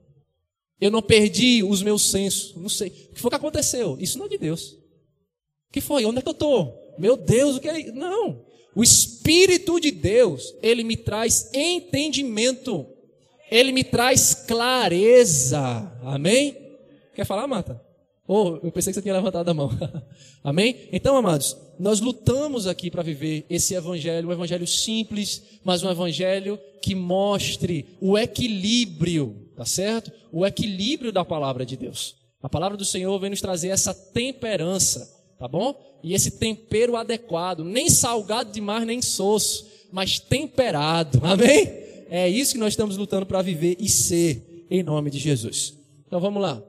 Eu não perdi os meus sensos. Não sei. O que foi que aconteceu? Isso não é de Deus. O que foi? Onde é que eu estou? Meu Deus, o que é? Não. O Espírito de Deus, ele me traz entendimento. Ele me traz clareza. Amém? Quer falar, Marta? Oh, eu pensei que você tinha levantado a mão. [laughs] Amém? Então, amados, nós lutamos aqui para viver esse evangelho, um evangelho simples, mas um evangelho que mostre o equilíbrio, tá certo? O equilíbrio da palavra de Deus. A palavra do Senhor vem nos trazer essa temperança, tá bom? E esse tempero adequado, nem salgado demais, nem soço, mas temperado. [laughs] Amém? É isso que nós estamos lutando para viver e ser, em nome de Jesus. Então vamos lá.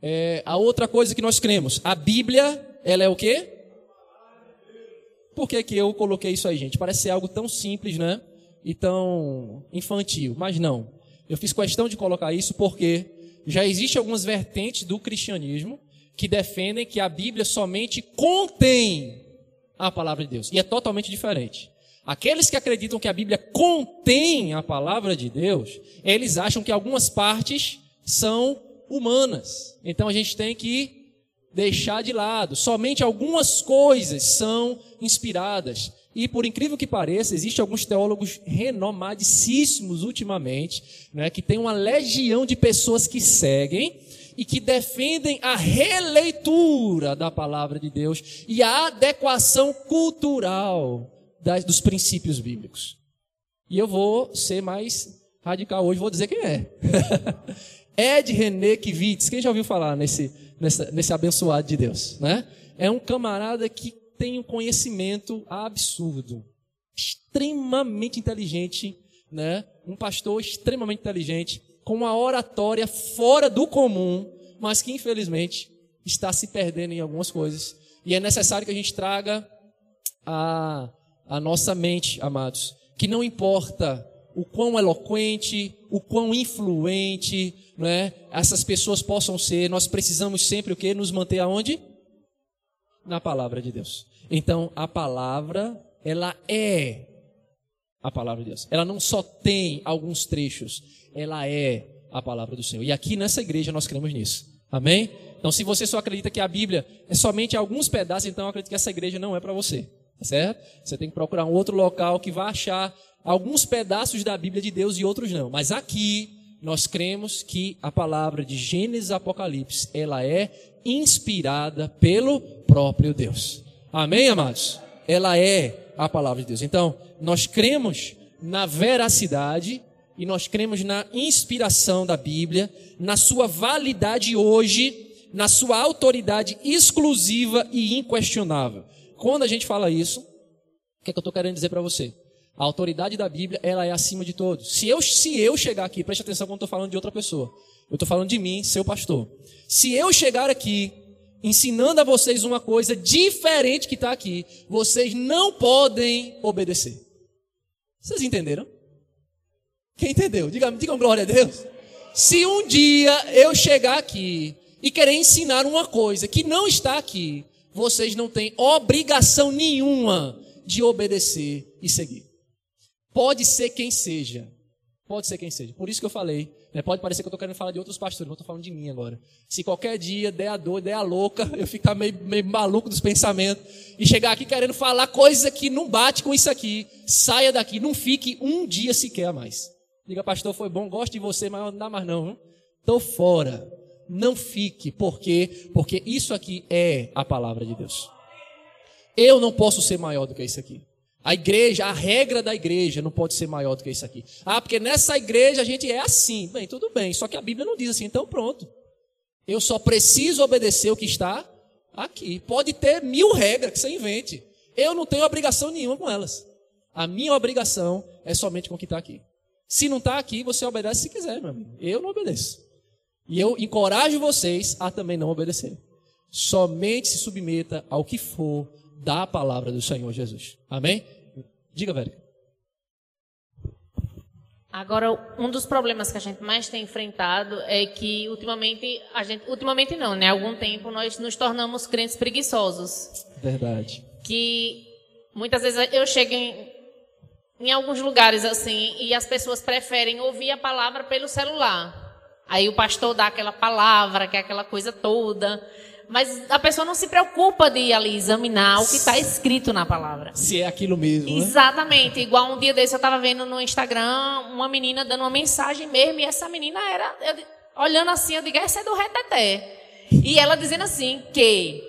É, a outra coisa que nós cremos, a Bíblia, ela é o quê? Por que, que eu coloquei isso aí, gente? Parece ser algo tão simples, né? E tão infantil, mas não. Eu fiz questão de colocar isso porque já existe algumas vertentes do cristianismo que defendem que a Bíblia somente contém a palavra de Deus. E é totalmente diferente. Aqueles que acreditam que a Bíblia contém a palavra de Deus, eles acham que algumas partes são humanas. Então a gente tem que deixar de lado. Somente algumas coisas são inspiradas. E por incrível que pareça, existem alguns teólogos renomadíssimos ultimamente, né, que tem uma legião de pessoas que seguem e que defendem a releitura da palavra de Deus e a adequação cultural das, dos princípios bíblicos. E eu vou ser mais radical hoje, vou dizer quem é. [laughs] Ed René Kivitz, quem já ouviu falar nesse, nesse abençoado de Deus, né? É um camarada que tem um conhecimento absurdo, extremamente inteligente, né? Um pastor extremamente inteligente, com uma oratória fora do comum, mas que infelizmente está se perdendo em algumas coisas. E é necessário que a gente traga a, a nossa mente, amados, que não importa o quão eloquente, o quão influente, né, essas pessoas possam ser, nós precisamos sempre o que nos manter aonde? Na palavra de Deus. Então, a palavra, ela é a palavra de Deus. Ela não só tem alguns trechos, ela é a palavra do Senhor. E aqui nessa igreja nós cremos nisso. Amém? Então, se você só acredita que a Bíblia é somente alguns pedaços, então eu acredito que essa igreja não é para você. Tá certo? Você tem que procurar um outro local que vai achar alguns pedaços da Bíblia de Deus e outros não. Mas aqui nós cremos que a palavra de Gênesis e Apocalipse, ela é inspirada pelo próprio Deus. Amém, amados? Ela é a palavra de Deus. Então, nós cremos na veracidade e nós cremos na inspiração da Bíblia, na sua validade hoje, na sua autoridade exclusiva e inquestionável. Quando a gente fala isso, o que, é que eu estou querendo dizer para você? A autoridade da Bíblia, ela é acima de todos. Se eu, se eu chegar aqui, preste atenção quando estou falando de outra pessoa. Eu estou falando de mim, seu pastor. Se eu chegar aqui ensinando a vocês uma coisa diferente que está aqui, vocês não podem obedecer. Vocês entenderam? Quem entendeu? Diga, digam glória a Deus. Se um dia eu chegar aqui e querer ensinar uma coisa que não está aqui, vocês não têm obrigação nenhuma de obedecer e seguir. Pode ser quem seja. Pode ser quem seja. Por isso que eu falei. Né? Pode parecer que eu estou querendo falar de outros pastores, mas estou falando de mim agora. Se qualquer dia der a dor, der a louca, [laughs] eu ficar meio, meio maluco dos pensamentos e chegar aqui querendo falar coisa que não bate com isso aqui, saia daqui. Não fique um dia sequer a mais. Diga, pastor, foi bom, gosto de você, mas não dá mais não. Estou fora. Não fique. Por quê? Porque isso aqui é a palavra de Deus. Eu não posso ser maior do que isso aqui. A igreja, a regra da igreja não pode ser maior do que isso aqui. Ah, porque nessa igreja a gente é assim. Bem, tudo bem. Só que a Bíblia não diz assim. Então pronto. Eu só preciso obedecer o que está aqui. Pode ter mil regras que você invente. Eu não tenho obrigação nenhuma com elas. A minha obrigação é somente com o que está aqui. Se não está aqui, você obedece se quiser, meu amigo. Eu não obedeço. E eu encorajo vocês a também não obedecer. Somente se submeta ao que for da palavra do Senhor Jesus. Amém? Diga, velho. Agora, um dos problemas que a gente mais tem enfrentado é que ultimamente, a gente, ultimamente não, né? Há algum tempo nós nos tornamos crentes preguiçosos. Verdade. Que muitas vezes eu chego em, em alguns lugares assim e as pessoas preferem ouvir a palavra pelo celular. Aí o pastor dá aquela palavra, que é aquela coisa toda. Mas a pessoa não se preocupa de ir ali examinar o que está escrito na palavra. Se é aquilo mesmo. Né? Exatamente. Igual um dia desse eu estava vendo no Instagram uma menina dando uma mensagem mesmo, e essa menina era. Eu, olhando assim, eu digo, essa é do reteté. E ela dizendo assim que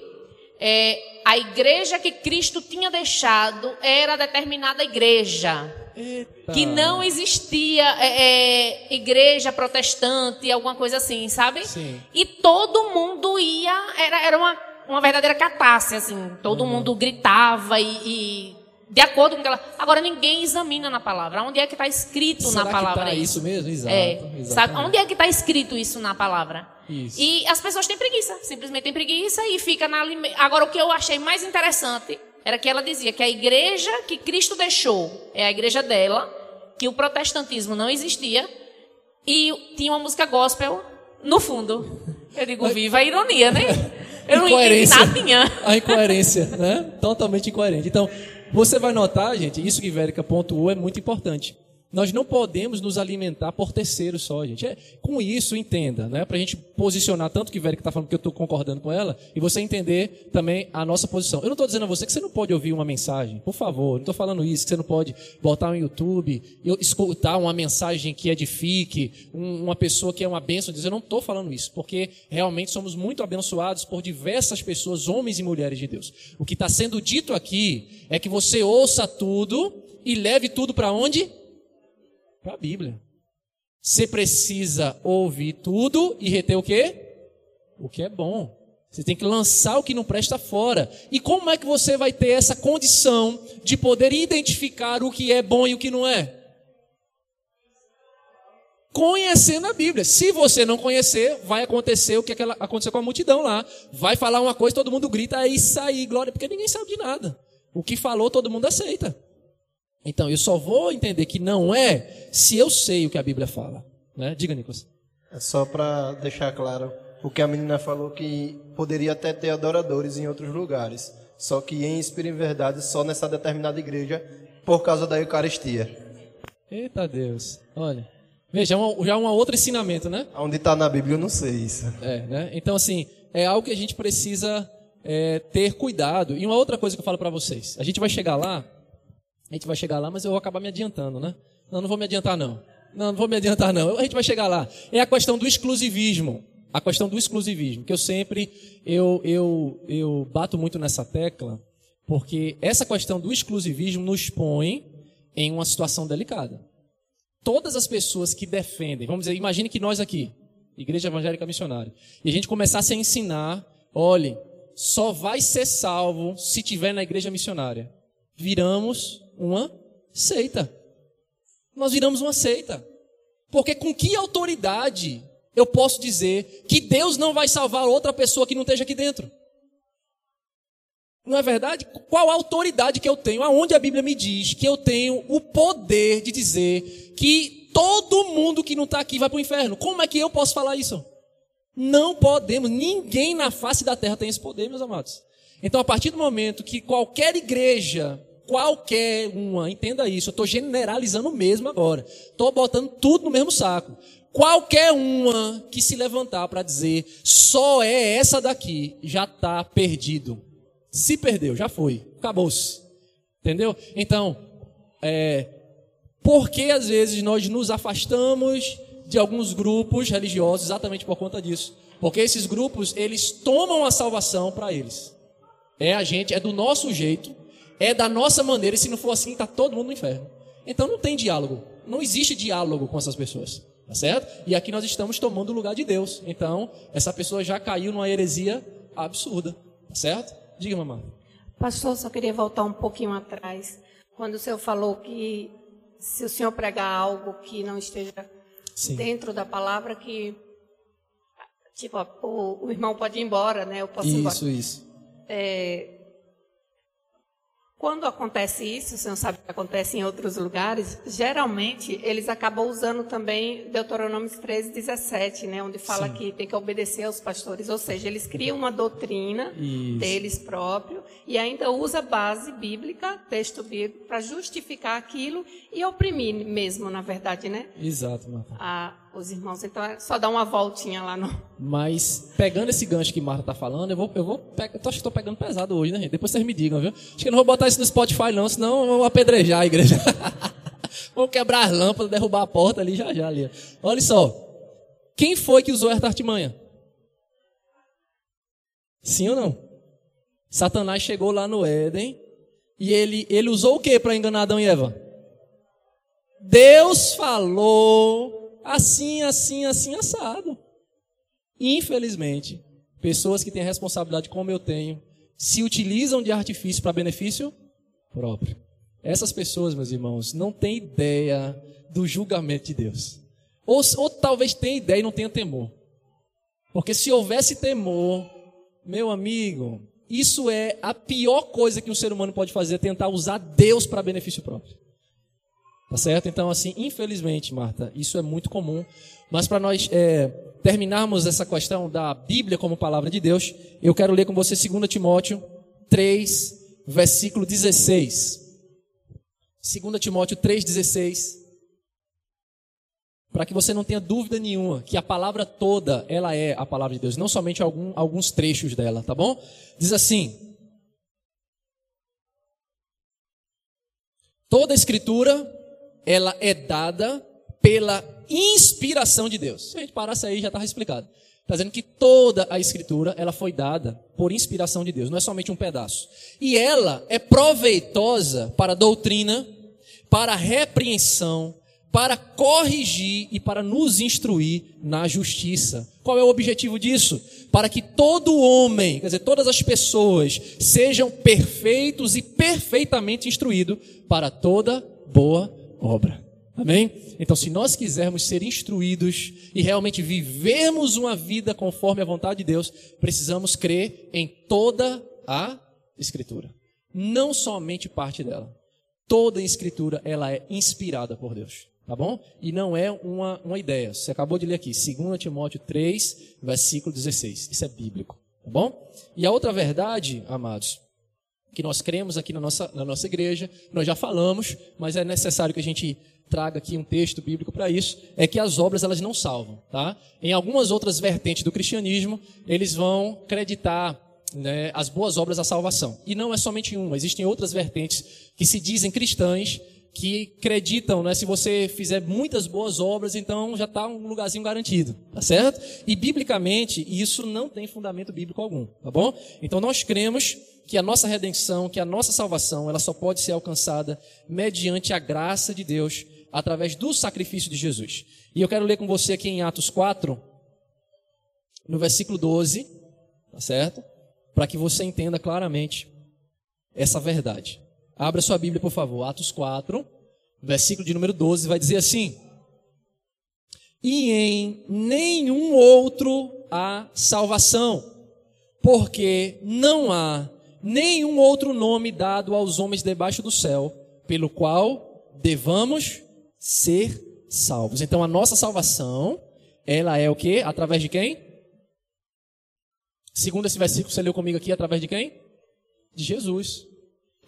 é, a igreja que Cristo tinha deixado era determinada igreja. Eita. Que não existia é, é, igreja protestante, alguma coisa assim, sabe? Sim. E todo mundo ia, era, era uma, uma verdadeira catástrofe, assim. Todo Uhum. mundo gritava e, e de acordo com aquela. Agora ninguém examina na palavra. Onde é que está escrito Será na palavra que tá isso? isso mesmo? Exato. É, sabe? Onde é que está escrito isso na palavra? Isso. E as pessoas têm preguiça, simplesmente têm preguiça e fica na Agora o que eu achei mais interessante era que ela dizia que a igreja que Cristo deixou é a igreja dela, que o protestantismo não existia e tinha uma música gospel no fundo. Eu digo, viva a ironia, né? Eu não entendi nadinha. A incoerência, né? Totalmente incoerente. Então, você vai notar, gente, isso que Vérica pontuou é muito importante. Nós não podemos nos alimentar por terceiros só, gente. É, com isso, entenda, né? Para a gente posicionar tanto que Vérica está falando que eu estou concordando com ela, e você entender também a nossa posição. Eu não estou dizendo a você que você não pode ouvir uma mensagem, por favor. Não estou falando isso, que você não pode botar no YouTube escutar uma mensagem que edifique, um- uma pessoa que é uma bênção. Eu não estou falando isso, porque realmente somos muito abençoados por diversas pessoas, homens e mulheres de Deus. O que está sendo dito aqui é que você ouça tudo e leve tudo para onde? Para a Bíblia. Você precisa ouvir tudo e reter o quê? O que é bom. Você tem que lançar o que não presta fora. E como é que você vai ter essa condição de poder identificar o que é bom e o que não é? Conhecendo a Bíblia. Se você não conhecer, vai acontecer o que aconteceu com a multidão lá. Vai falar uma coisa, todo mundo grita, é isso aí, glória, porque ninguém sabe de nada. O que falou, todo mundo aceita. Então, eu só vou entender que não é se eu sei o que a Bíblia fala. Né? Diga, Nicolas. É só para deixar claro o que a menina falou que poderia até ter adoradores em outros lugares, só que em espírito e verdade só nessa determinada igreja por causa da Eucaristia. Eita Deus. Olha. Veja, já é um outro ensinamento, né? Onde está na Bíblia, eu não sei isso. É, né? Então, assim, é algo que a gente precisa é, ter cuidado. E uma outra coisa que eu falo para vocês. A gente vai chegar lá, a gente vai chegar lá, mas eu vou acabar me adiantando, né? Não, não vou me adiantar, não. Não, não vou me adiantar, não. A gente vai chegar lá. É a questão do exclusivismo. A questão do exclusivismo, que eu sempre, eu, eu, eu bato muito nessa tecla, porque essa questão do exclusivismo nos põe em uma situação delicada. Todas as pessoas que defendem, vamos dizer, imagine que nós aqui, Igreja Evangélica Missionária, e a gente começasse a ensinar, olhe, só vai ser salvo se tiver na igreja missionária. Viramos uma seita. Nós viramos uma seita. Porque com que autoridade eu posso dizer que Deus não vai salvar outra pessoa que não esteja aqui dentro? Não é verdade? Qual a autoridade que eu tenho? Aonde a Bíblia me diz que eu tenho o poder de dizer que todo mundo que não está aqui vai para o inferno? Como é que eu posso falar isso? Não podemos, ninguém na face da terra tem esse poder, meus amados. Então, a partir do momento que qualquer igreja, qualquer uma, entenda isso, eu estou generalizando mesmo agora, estou botando tudo no mesmo saco. Qualquer uma que se levantar para dizer só é essa daqui, já está perdido. Se perdeu, já foi, acabou-se. Entendeu? Então, é, por que às vezes nós nos afastamos de alguns grupos religiosos exatamente por conta disso. Porque esses grupos, eles tomam a salvação para eles. É a gente, é do nosso jeito, é da nossa maneira, e se não for assim, está todo mundo no inferno. Então não tem diálogo. Não existe diálogo com essas pessoas. Tá certo? E aqui nós estamos tomando o lugar de Deus. Então, essa pessoa já caiu numa heresia absurda. Tá certo? Diga, mamãe. Pastor, só queria voltar um pouquinho atrás. Quando o senhor falou que se o senhor pregar algo que não esteja Sim. dentro da palavra que tipo o, o, irmão pode ir embora, né? Eu posso isso, ir embora. Isso, isso. É, quando acontece isso, você não sabe que acontece em outros lugares, geralmente eles acabam usando também Deuteronômio 13, 17, né, onde fala Sim. que tem que obedecer aos pastores, ou seja, eles criam uma doutrina isso. deles próprios e ainda usa base bíblica, texto bíblico, para justificar aquilo e oprimir mesmo, na verdade, né? Exato, Marta. A, os irmãos. Então é só dar uma voltinha lá no. Mas, pegando esse gancho que Marta tá falando, eu vou. Eu vou eu acho que estou pegando pesado hoje, né, gente? Depois vocês me digam, viu? Acho que eu não vou botar isso no Spotify, não, senão eu vou apedrejar a igreja. [laughs] vou quebrar as lâmpadas, derrubar a porta ali já já ali. Olha só. Quem foi que usou essa artimanha? Sim ou não? Satanás chegou lá no Éden e ele, ele usou o que para enganar Adão e Eva? Deus falou assim, assim, assim, assado. Infelizmente, pessoas que têm responsabilidade como eu tenho, se utilizam de artifício para benefício próprio. Essas pessoas, meus irmãos, não têm ideia do julgamento de Deus. Ou, ou talvez tenha ideia e não tenha temor. Porque se houvesse temor, meu amigo, isso é a pior coisa que um ser humano pode fazer, é tentar usar Deus para benefício próprio. Tá certo? Então, assim, infelizmente, Marta, isso é muito comum. Mas para nós é, terminarmos essa questão da Bíblia como palavra de Deus, eu quero ler com você 2 Timóteo 3, versículo 16. 2 Timóteo 3,16. Para que você não tenha dúvida nenhuma que a palavra toda, ela é a palavra de Deus, não somente algum, alguns trechos dela, tá bom? Diz assim: Toda a escritura ela é dada pela inspiração de Deus. Se a gente parasse aí, já estava explicado. Está dizendo que toda a escritura ela foi dada por inspiração de Deus, não é somente um pedaço. E ela é proveitosa para doutrina, para repreensão, para corrigir e para nos instruir na justiça. Qual é o objetivo disso? Para que todo homem, quer dizer, todas as pessoas, sejam perfeitos e perfeitamente instruídos para toda boa obra. Amém? Então, se nós quisermos ser instruídos e realmente vivermos uma vida conforme a vontade de Deus, precisamos crer em toda a Escritura. Não somente parte dela. Toda a Escritura, ela é inspirada por Deus. Tá bom? E não é uma, uma ideia. Você acabou de ler aqui, 2 Timóteo 3, versículo 16. Isso é bíblico. Tá bom? E a outra verdade, amados, que nós cremos aqui na nossa, na nossa igreja, nós já falamos, mas é necessário que a gente traga aqui um texto bíblico para isso, é que as obras elas não salvam, tá? Em algumas outras vertentes do cristianismo, eles vão acreditar né, as boas obras à salvação. E não é somente uma, existem outras vertentes que se dizem cristãs, que acreditam, né, se você fizer muitas boas obras, então já está um lugarzinho garantido, tá certo? E biblicamente, isso não tem fundamento bíblico algum, tá bom? Então nós cremos que a nossa redenção, que a nossa salvação, ela só pode ser alcançada mediante a graça de Deus, através do sacrifício de Jesus. E eu quero ler com você aqui em Atos 4, no versículo 12, tá certo? Para que você entenda claramente essa verdade. Abra sua Bíblia, por favor, Atos 4, versículo de número 12, vai dizer assim: E em nenhum outro há salvação, porque não há nenhum outro nome dado aos homens debaixo do céu, pelo qual devamos ser salvos. Então a nossa salvação, ela é o que? Através de quem? Segundo esse versículo, você leu comigo aqui, através de quem? De Jesus.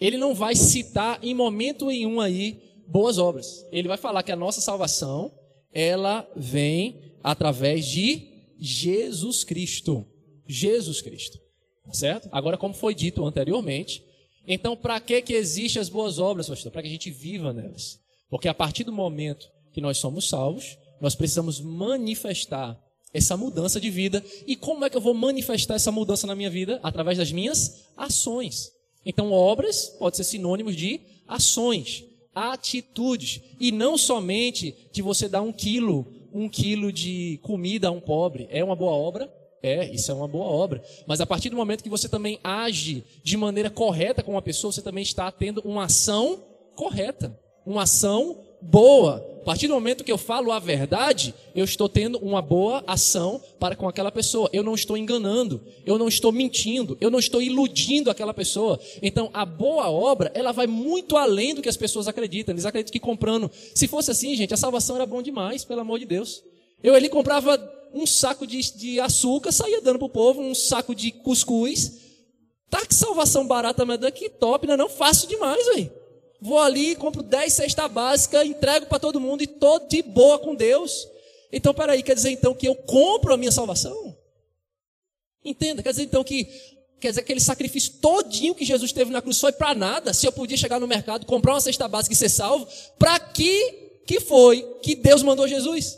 Ele não vai citar em momento nenhum aí boas obras. Ele vai falar que a nossa salvação, ela vem através de Jesus Cristo. Jesus Cristo. Tá certo? Agora, como foi dito anteriormente, então para que que existem as boas obras, pastor? Para que a gente viva nelas. Porque a partir do momento que nós somos salvos, nós precisamos manifestar essa mudança de vida. E como é que eu vou manifestar essa mudança na minha vida? Através das minhas ações. Então, obras pode ser sinônimo de ações, atitudes. E não somente de você dar um quilo, um quilo de comida a um pobre. É uma boa obra? É, isso é uma boa obra. Mas a partir do momento que você também age de maneira correta com uma pessoa, você também está tendo uma ação correta, uma ação boa. A partir do momento que eu falo a verdade, eu estou tendo uma boa ação para com aquela pessoa. Eu não estou enganando, eu não estou mentindo, eu não estou iludindo aquela pessoa. Então, a boa obra, ela vai muito além do que as pessoas acreditam. Eles acreditam que comprando. Se fosse assim, gente, a salvação era bom demais, pelo amor de Deus. Eu ali comprava um saco de, de açúcar, saía dando pro povo, um saco de cuscuz. Tá que salvação barata, mas daqui top, né? Não faço demais, velho. Vou ali, compro 10 cesta básica, entrego para todo mundo e tô de boa com Deus. Então, peraí, quer dizer então que eu compro a minha salvação? Entenda, quer dizer então que quer dizer aquele sacrifício todinho que Jesus teve na cruz foi para nada? Se eu podia chegar no mercado, comprar uma cesta básica e ser salvo, para que que foi que Deus mandou Jesus?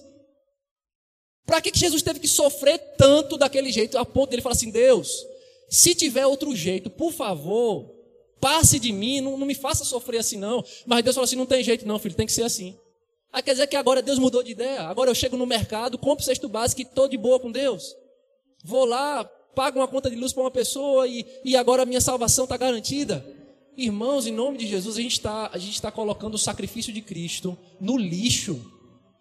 Para que Jesus teve que sofrer tanto daquele jeito, a ponto dele falar assim: Deus, se tiver outro jeito, por favor, passe de mim, não, não me faça sofrer assim não. Mas Deus falou assim: não tem jeito não, filho, tem que ser assim. Aí quer dizer que agora Deus mudou de ideia. Agora eu chego no mercado, compro o cesto básico e estou de boa com Deus. Vou lá, pago uma conta de luz para uma pessoa e, e agora a minha salvação está garantida. Irmãos, em nome de Jesus, a gente está tá colocando o sacrifício de Cristo no lixo.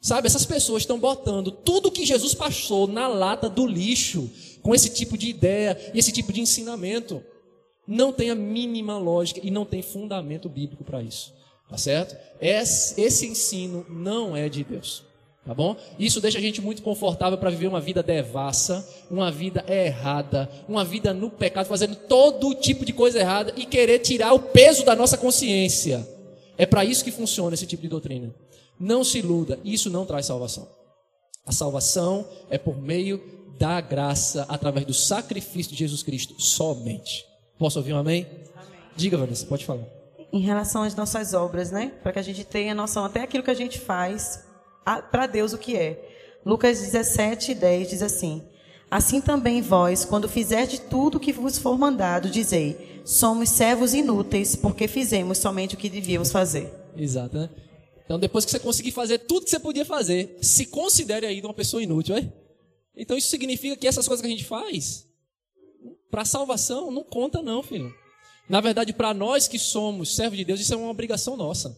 Sabe, essas pessoas estão botando tudo que Jesus passou na lata do lixo com esse tipo de ideia e esse tipo de ensinamento. Não tem a mínima lógica e não tem fundamento bíblico para isso. Tá certo? Esse, esse ensino não é de Deus. Tá bom? Isso deixa a gente muito confortável para viver uma vida devassa, uma vida errada, uma vida no pecado, fazendo todo tipo de coisa errada e querer tirar o peso da nossa consciência. É para isso que funciona esse tipo de doutrina. Não se iluda, isso não traz salvação. A salvação é por meio da graça, através do sacrifício de Jesus Cristo, somente. Posso ouvir um amém? amém. Diga, Vanessa, pode falar. Em relação às nossas obras, né? Para que a gente tenha noção até aquilo que a gente faz, para Deus o que é. Lucas 17, 10 diz assim: Assim também vós, quando fizerdes tudo o que vos for mandado, dizei: somos servos inúteis, porque fizemos somente o que devíamos fazer. Exato, né? Então, depois que você conseguir fazer tudo que você podia fazer, se considere aí uma pessoa inútil, é? Então, isso significa que essas coisas que a gente faz, para salvação, não conta, não, filho. Na verdade, para nós que somos servos de Deus, isso é uma obrigação nossa.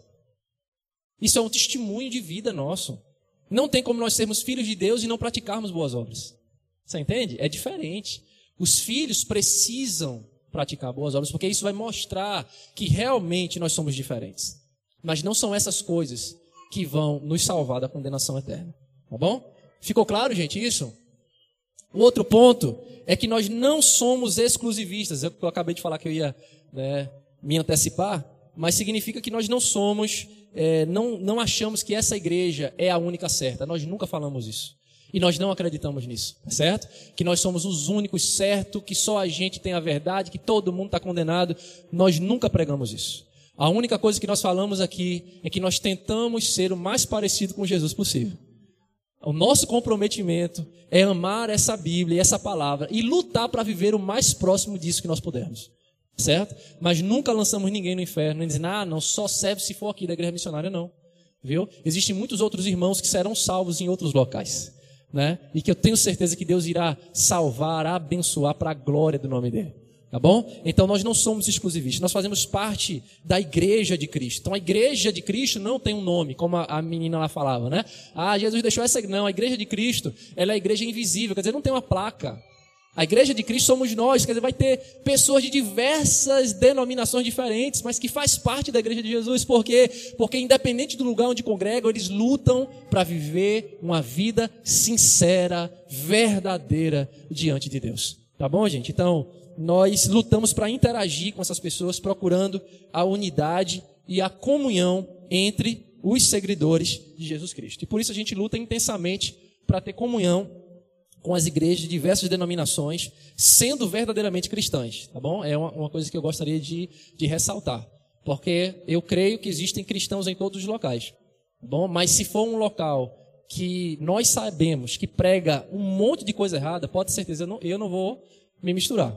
Isso é um testemunho de vida nosso. Não tem como nós sermos filhos de Deus e não praticarmos boas obras. Você entende? É diferente. Os filhos precisam praticar boas obras, porque isso vai mostrar que realmente nós somos diferentes. Mas não são essas coisas que vão nos salvar da condenação eterna. Tá bom? Ficou claro, gente, isso? O outro ponto é que nós não somos exclusivistas. Eu, acabei de falar que eu ia né, me antecipar, mas significa que nós não somos, é, não, não achamos que essa igreja é a única certa. Nós nunca falamos isso. E nós não acreditamos nisso, tá certo? Que nós somos os únicos certos, que só a gente tem a verdade, que todo mundo está condenado. Nós nunca pregamos isso. A única coisa que nós falamos aqui é que nós tentamos ser o mais parecido com Jesus possível. O nosso comprometimento é amar essa Bíblia e essa palavra e lutar para viver o mais próximo disso que nós pudermos. Certo? Mas nunca lançamos ninguém no inferno, nem dizendo, ah, não, só serve se for aqui da igreja missionária, não. Viu? Existem muitos outros irmãos que serão salvos em outros locais. Né? E que eu tenho certeza que Deus irá salvar, abençoar para a glória do nome dele. Tá bom? Então nós não somos exclusivistas, nós fazemos parte da igreja de Cristo. Então a igreja de Cristo não tem um nome, como a, menina lá falava, né? Ah, Jesus deixou essa. Não, a igreja de Cristo, ela é a igreja invisível, quer dizer, não tem uma placa. A igreja de Cristo somos nós, quer dizer, vai ter pessoas de diversas denominações diferentes, mas que faz parte da igreja de Jesus, por quê? Porque independente do lugar onde congregam, eles lutam para viver uma vida sincera, verdadeira diante de Deus. Tá bom, gente? Então, nós lutamos para interagir com essas pessoas, procurando a unidade e a comunhão entre os seguidores de Jesus Cristo. E por isso a gente luta intensamente para ter comunhão com as igrejas de diversas denominações, sendo verdadeiramente cristãs, tá bom? É uma, uma coisa que eu gostaria de, de ressaltar, porque eu creio que existem cristãos em todos os locais, tá bom? Mas se for um local que nós sabemos que prega um monte de coisa errada, pode ter certeza, eu não, eu não vou me misturar.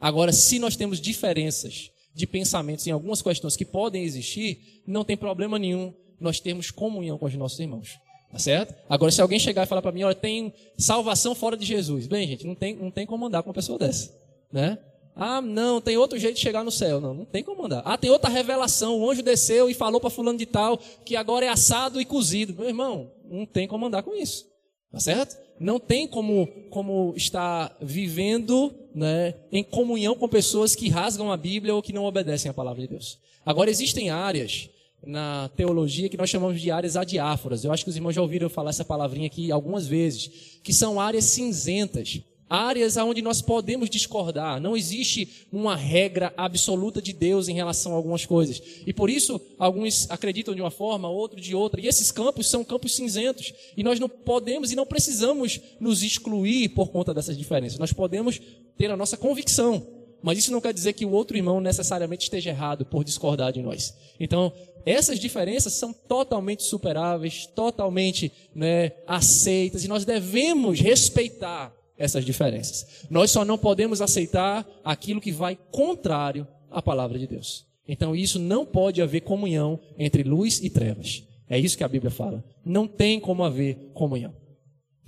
Agora, se nós temos diferenças de pensamentos em algumas questões que podem existir, não tem problema nenhum nós termos comunhão com os nossos irmãos. Tá certo? Agora, se alguém chegar e falar para mim, olha, tem salvação fora de Jesus. Bem, gente, não tem, não tem como andar com uma pessoa dessa. Né? Ah, não, tem outro jeito de chegar no céu. Não, não tem como andar. Ah, tem outra revelação. O anjo desceu e falou para fulano de tal que agora é assado e cozido. Meu irmão, não tem como andar com isso. Tá certo? Não tem como, como estar vivendo né, em comunhão com pessoas que rasgam a Bíblia ou que não obedecem à palavra de Deus. Agora, existem áreas na teologia que nós chamamos de áreas adiáforas. Eu acho que os irmãos já ouviram falar essa palavrinha aqui algumas vezes, que são áreas cinzentas áreas onde nós podemos discordar. Não existe uma regra absoluta de Deus em relação a algumas coisas. E por isso, alguns acreditam de uma forma, outros de outra. E esses campos são campos cinzentos. E nós não podemos e não precisamos nos excluir por conta dessas diferenças. Nós podemos ter a nossa convicção. Mas isso não quer dizer que o outro irmão necessariamente esteja errado por discordar de nós. Então, essas diferenças são totalmente superáveis, totalmente né, aceitas, e nós devemos respeitar essas diferenças. Nós só não podemos aceitar aquilo que vai contrário à palavra de Deus. Então, isso não pode haver comunhão entre luz e trevas. É isso que a Bíblia fala. Não tem como haver comunhão.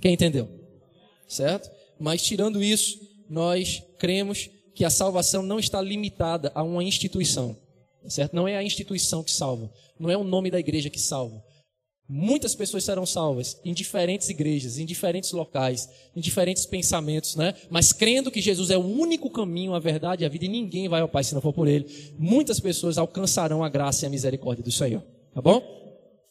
Quem entendeu? Certo? Mas, tirando isso, nós cremos que a salvação não está limitada a uma instituição. Certo? Não é a instituição que salva. Não é o nome da igreja que salva. Muitas pessoas serão salvas em diferentes igrejas, em diferentes locais, em diferentes pensamentos, né? Mas crendo que Jesus é o único caminho, a verdade e a vida, e ninguém vai ao Pai se não for por Ele, muitas pessoas alcançarão a graça e a misericórdia do Senhor. Tá bom?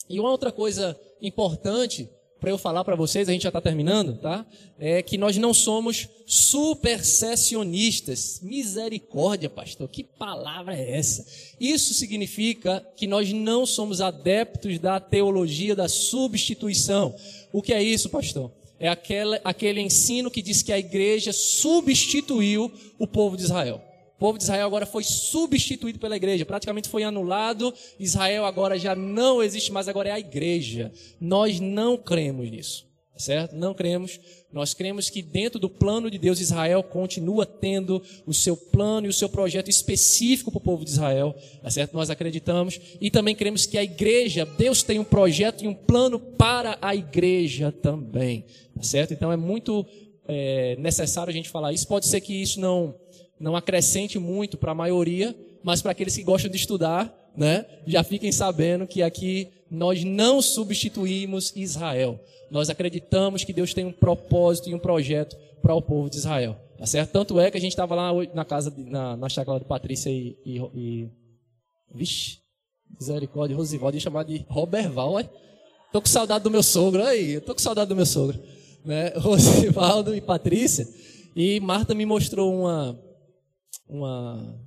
E uma outra coisa importante para eu falar para vocês, a gente já está terminando, tá? É que nós não somos supersessionistas. Misericórdia, pastor, que palavra é essa? Isso significa que nós não somos adeptos da teologia da substituição. O que é isso, pastor? É aquele, aquele ensino que diz que a igreja substituiu o povo de Israel povo de Israel agora foi substituído pela igreja, praticamente foi anulado. Israel agora já não existe mais, agora é a igreja. Nós não cremos nisso, tá certo? Não cremos. Nós cremos que dentro do plano de Deus, Israel continua tendo o seu plano e o seu projeto específico para o povo de Israel, tá certo? Nós acreditamos e também cremos que a igreja, Deus tem um projeto e um plano para a igreja também, tá certo? Então é muito é, necessário a gente falar isso. Pode ser que isso não não acrescente muito para a maioria, mas para aqueles que gostam de estudar, né, já fiquem sabendo que aqui nós não substituímos Israel. Nós acreditamos que Deus tem um propósito e um projeto para o povo de Israel. Tá certo? Tanto é que a gente estava lá na casa, de, na, na chácara de Patrícia e, e, e Vixe, misericórdia, Rosivaldo, ia chamar de Roberval, ué. Tô com saudade do meu sogro, aí, tô com saudade do meu sogro. né? [laughs] Rosivaldo e Patrícia. E Marta me mostrou uma, uma,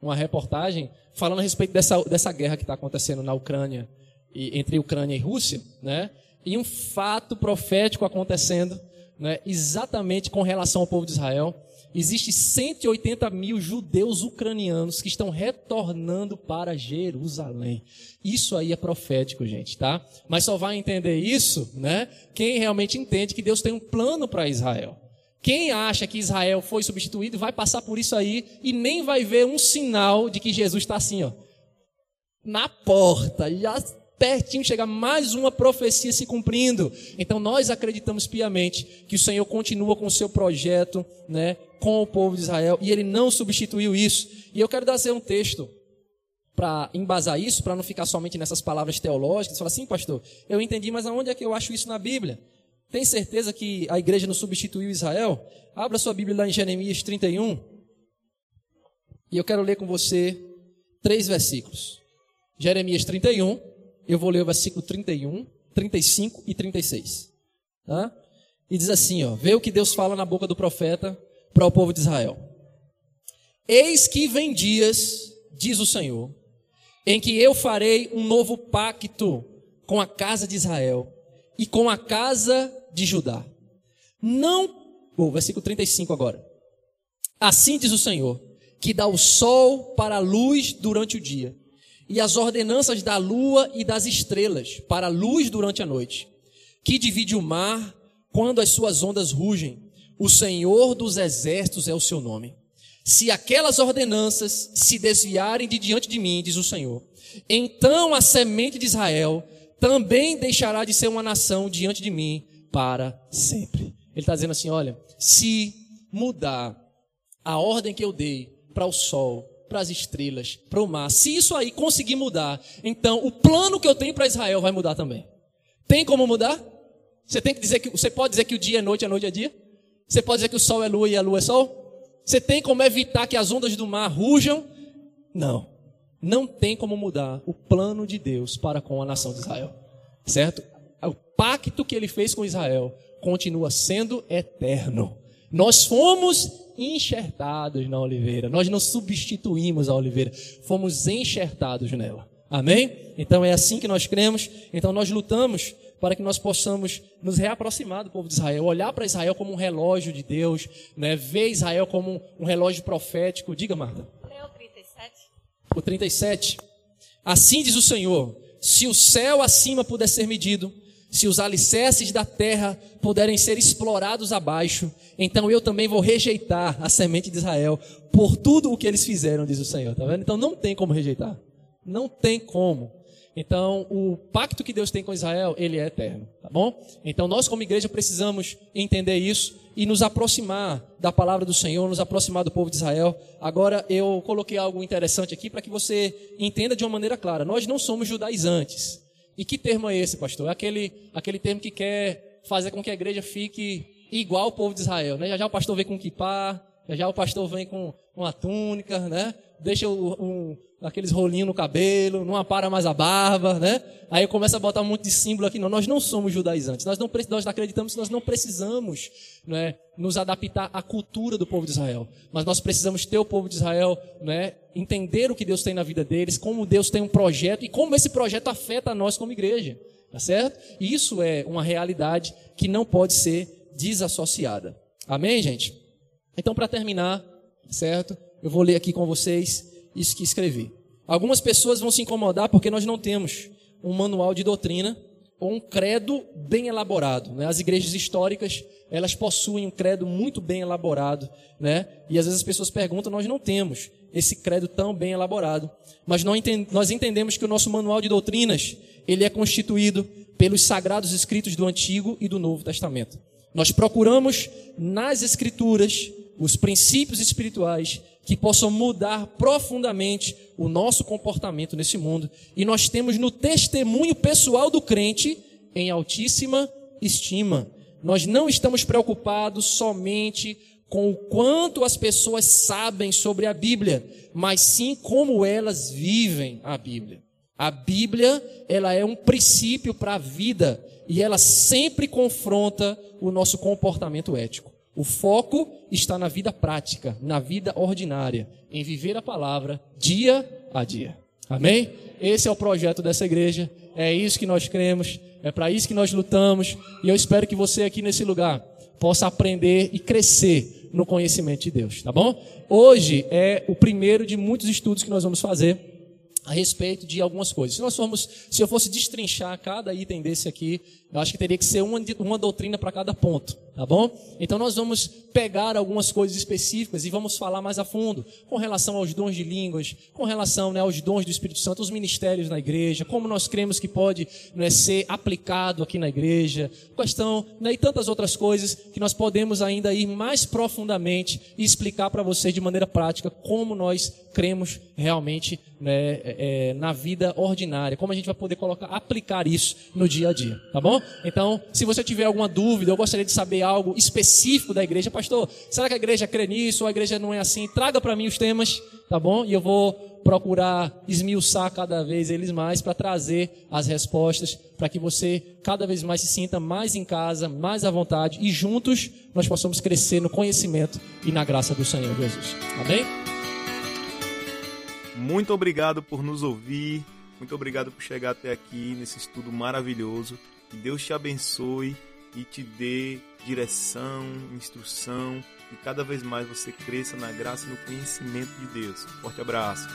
uma reportagem falando a respeito dessa, dessa guerra que está acontecendo na Ucrânia, e, entre Ucrânia e Rússia, né? E um fato profético acontecendo, né? Exatamente com relação ao povo de Israel. Existem 180 mil judeus ucranianos que estão retornando para Jerusalém. Isso aí é profético, gente, tá? Mas só vai entender isso, né? Quem realmente entende que Deus tem um plano para Israel. Quem acha que Israel foi substituído vai passar por isso aí e nem vai ver um sinal de que Jesus está assim, ó, na porta, já pertinho chega mais uma profecia se cumprindo. Então nós acreditamos piamente que o Senhor continua com o seu projeto, né, com o povo de Israel e ele não substituiu isso. E eu quero trazer um texto para embasar isso, para não ficar somente nessas palavras teológicas. Você fala assim, pastor, eu entendi, mas aonde é que eu acho isso na Bíblia? Tem certeza que a igreja não substituiu Israel? Abra sua Bíblia lá em Jeremias 31. E eu quero ler com você três versículos. Jeremias 31, eu vou ler o versículo 31, 35 e 36. Tá? E diz assim, ó, vê o que Deus fala na boca do profeta para o povo de Israel. Eis que vem dias, diz o Senhor, em que eu farei um novo pacto com a casa de Israel e com a casa de Judá. Não, o versículo 35 agora. Assim diz o Senhor, que dá o sol para a luz durante o dia, e as ordenanças da lua e das estrelas para a luz durante a noite, que divide o mar quando as suas ondas rugem. O Senhor dos exércitos é o seu nome. Se aquelas ordenanças se desviarem de diante de mim, diz o Senhor, então a semente de Israel também deixará de ser uma nação diante de mim para sempre. Ele está dizendo assim: olha, se mudar a ordem que eu dei para o sol, para as estrelas, para o mar, se isso aí conseguir mudar, então o plano que eu tenho para Israel vai mudar também. Tem como mudar? Você tem que dizer que você pode dizer que o dia é noite, a noite é dia? Você pode dizer que o sol é lua e a lua é sol? Você tem como evitar que as ondas do mar rujam? Não. Não tem como mudar o plano de Deus para com a nação de Israel. Certo? O pacto que ele fez com Israel continua sendo eterno. Nós fomos enxertados na oliveira. Nós não substituímos a oliveira. Fomos enxertados nela. Amém? Então é assim que nós cremos. Então nós lutamos para que nós possamos nos reaproximar do povo de Israel, olhar para Israel como um relógio de Deus, né? ver Israel como um relógio profético. Diga, Marta. Leu 37. O 37. Assim diz o Senhor: se o céu acima puder ser medido, se os alicerces da terra puderem ser explorados abaixo, então eu também vou rejeitar a semente de Israel por tudo o que eles fizeram, diz o Senhor. Tá vendo? Então não tem como rejeitar. Não tem como. Então, o pacto que Deus tem com Israel, ele é eterno, tá bom? Então, nós como igreja precisamos entender isso e nos aproximar da palavra do Senhor, nos aproximar do povo de Israel. Agora, eu coloquei algo interessante aqui para que você entenda de uma maneira clara. Nós não somos judaizantes. E que termo é esse, pastor? É aquele, aquele termo que quer fazer com que a igreja fique igual ao povo de Israel, né? Já já o pastor vem com kippah, já já o pastor vem com uma túnica, né? Deixa um, aqueles rolinhos no cabelo, não apara mais a barba, né? Aí começa a botar um monte de símbolo aqui. Não, nós não somos judaizantes. Nós não nós acreditamos que nós não precisamos né, nos adaptar à cultura do povo de Israel. Mas nós precisamos ter o povo de Israel, né, entender o que Deus tem na vida deles, como Deus tem um projeto e como esse projeto afeta a nós como igreja. Tá certo? E isso é uma realidade que não pode ser desassociada. Amém, gente? Então, para terminar, certo? Eu vou ler aqui com vocês isso que escrevi. Algumas pessoas vão se incomodar porque nós não temos um manual de doutrina ou um credo bem elaborado. Né? As igrejas históricas elas possuem um credo muito bem elaborado, né? E às vezes as pessoas perguntam, nós não temos esse credo tão bem elaborado, mas nós entendemos que o nosso manual de doutrinas ele é constituído pelos sagrados escritos do Antigo e do Novo Testamento. Nós procuramos nas Escrituras os princípios espirituais que possam mudar profundamente o nosso comportamento nesse mundo. E nós temos no testemunho pessoal do crente em altíssima estima. Nós não estamos preocupados somente com o quanto as pessoas sabem sobre a Bíblia, mas sim como elas vivem a Bíblia. A Bíblia, ela é um princípio para a vida e ela sempre confronta o nosso comportamento ético. O foco está na vida prática, na vida ordinária, em viver a palavra dia a dia. Amém? Esse é o projeto dessa igreja, é isso que nós cremos, é para isso que nós lutamos, e eu espero que você aqui nesse lugar possa aprender e crescer no conhecimento de Deus, tá bom? Hoje é o primeiro de muitos estudos que nós vamos fazer a respeito de algumas coisas. Se nós formos, se eu fosse destrinchar cada item desse aqui, eu acho que teria que ser uma, uma doutrina para cada ponto, tá bom? Então nós vamos pegar algumas coisas específicas e vamos falar mais a fundo com relação aos dons de línguas, com relação né, aos dons do Espírito Santo, os ministérios na igreja, como nós cremos que pode né, ser aplicado aqui na igreja, questão né, e tantas outras coisas que nós podemos ainda ir mais profundamente e explicar para vocês de maneira prática como nós cremos realmente né, é, é, na vida ordinária, como a gente vai poder colocar, aplicar isso no dia a dia, tá bom? Então, se você tiver alguma dúvida, eu gostaria de saber algo específico da igreja, pastor, será que a igreja crê nisso a igreja não é assim? Traga para mim os temas, tá bom? E eu vou procurar esmiuçar cada vez eles mais para trazer as respostas, para que você cada vez mais se sinta mais em casa, mais à vontade e juntos nós possamos crescer no conhecimento e na graça do Senhor Jesus. Amém? Muito obrigado por nos ouvir. Muito obrigado por chegar até aqui nesse estudo maravilhoso. Que Deus te abençoe e te dê direção, instrução e cada vez mais você cresça na graça e no conhecimento de Deus. Forte abraço.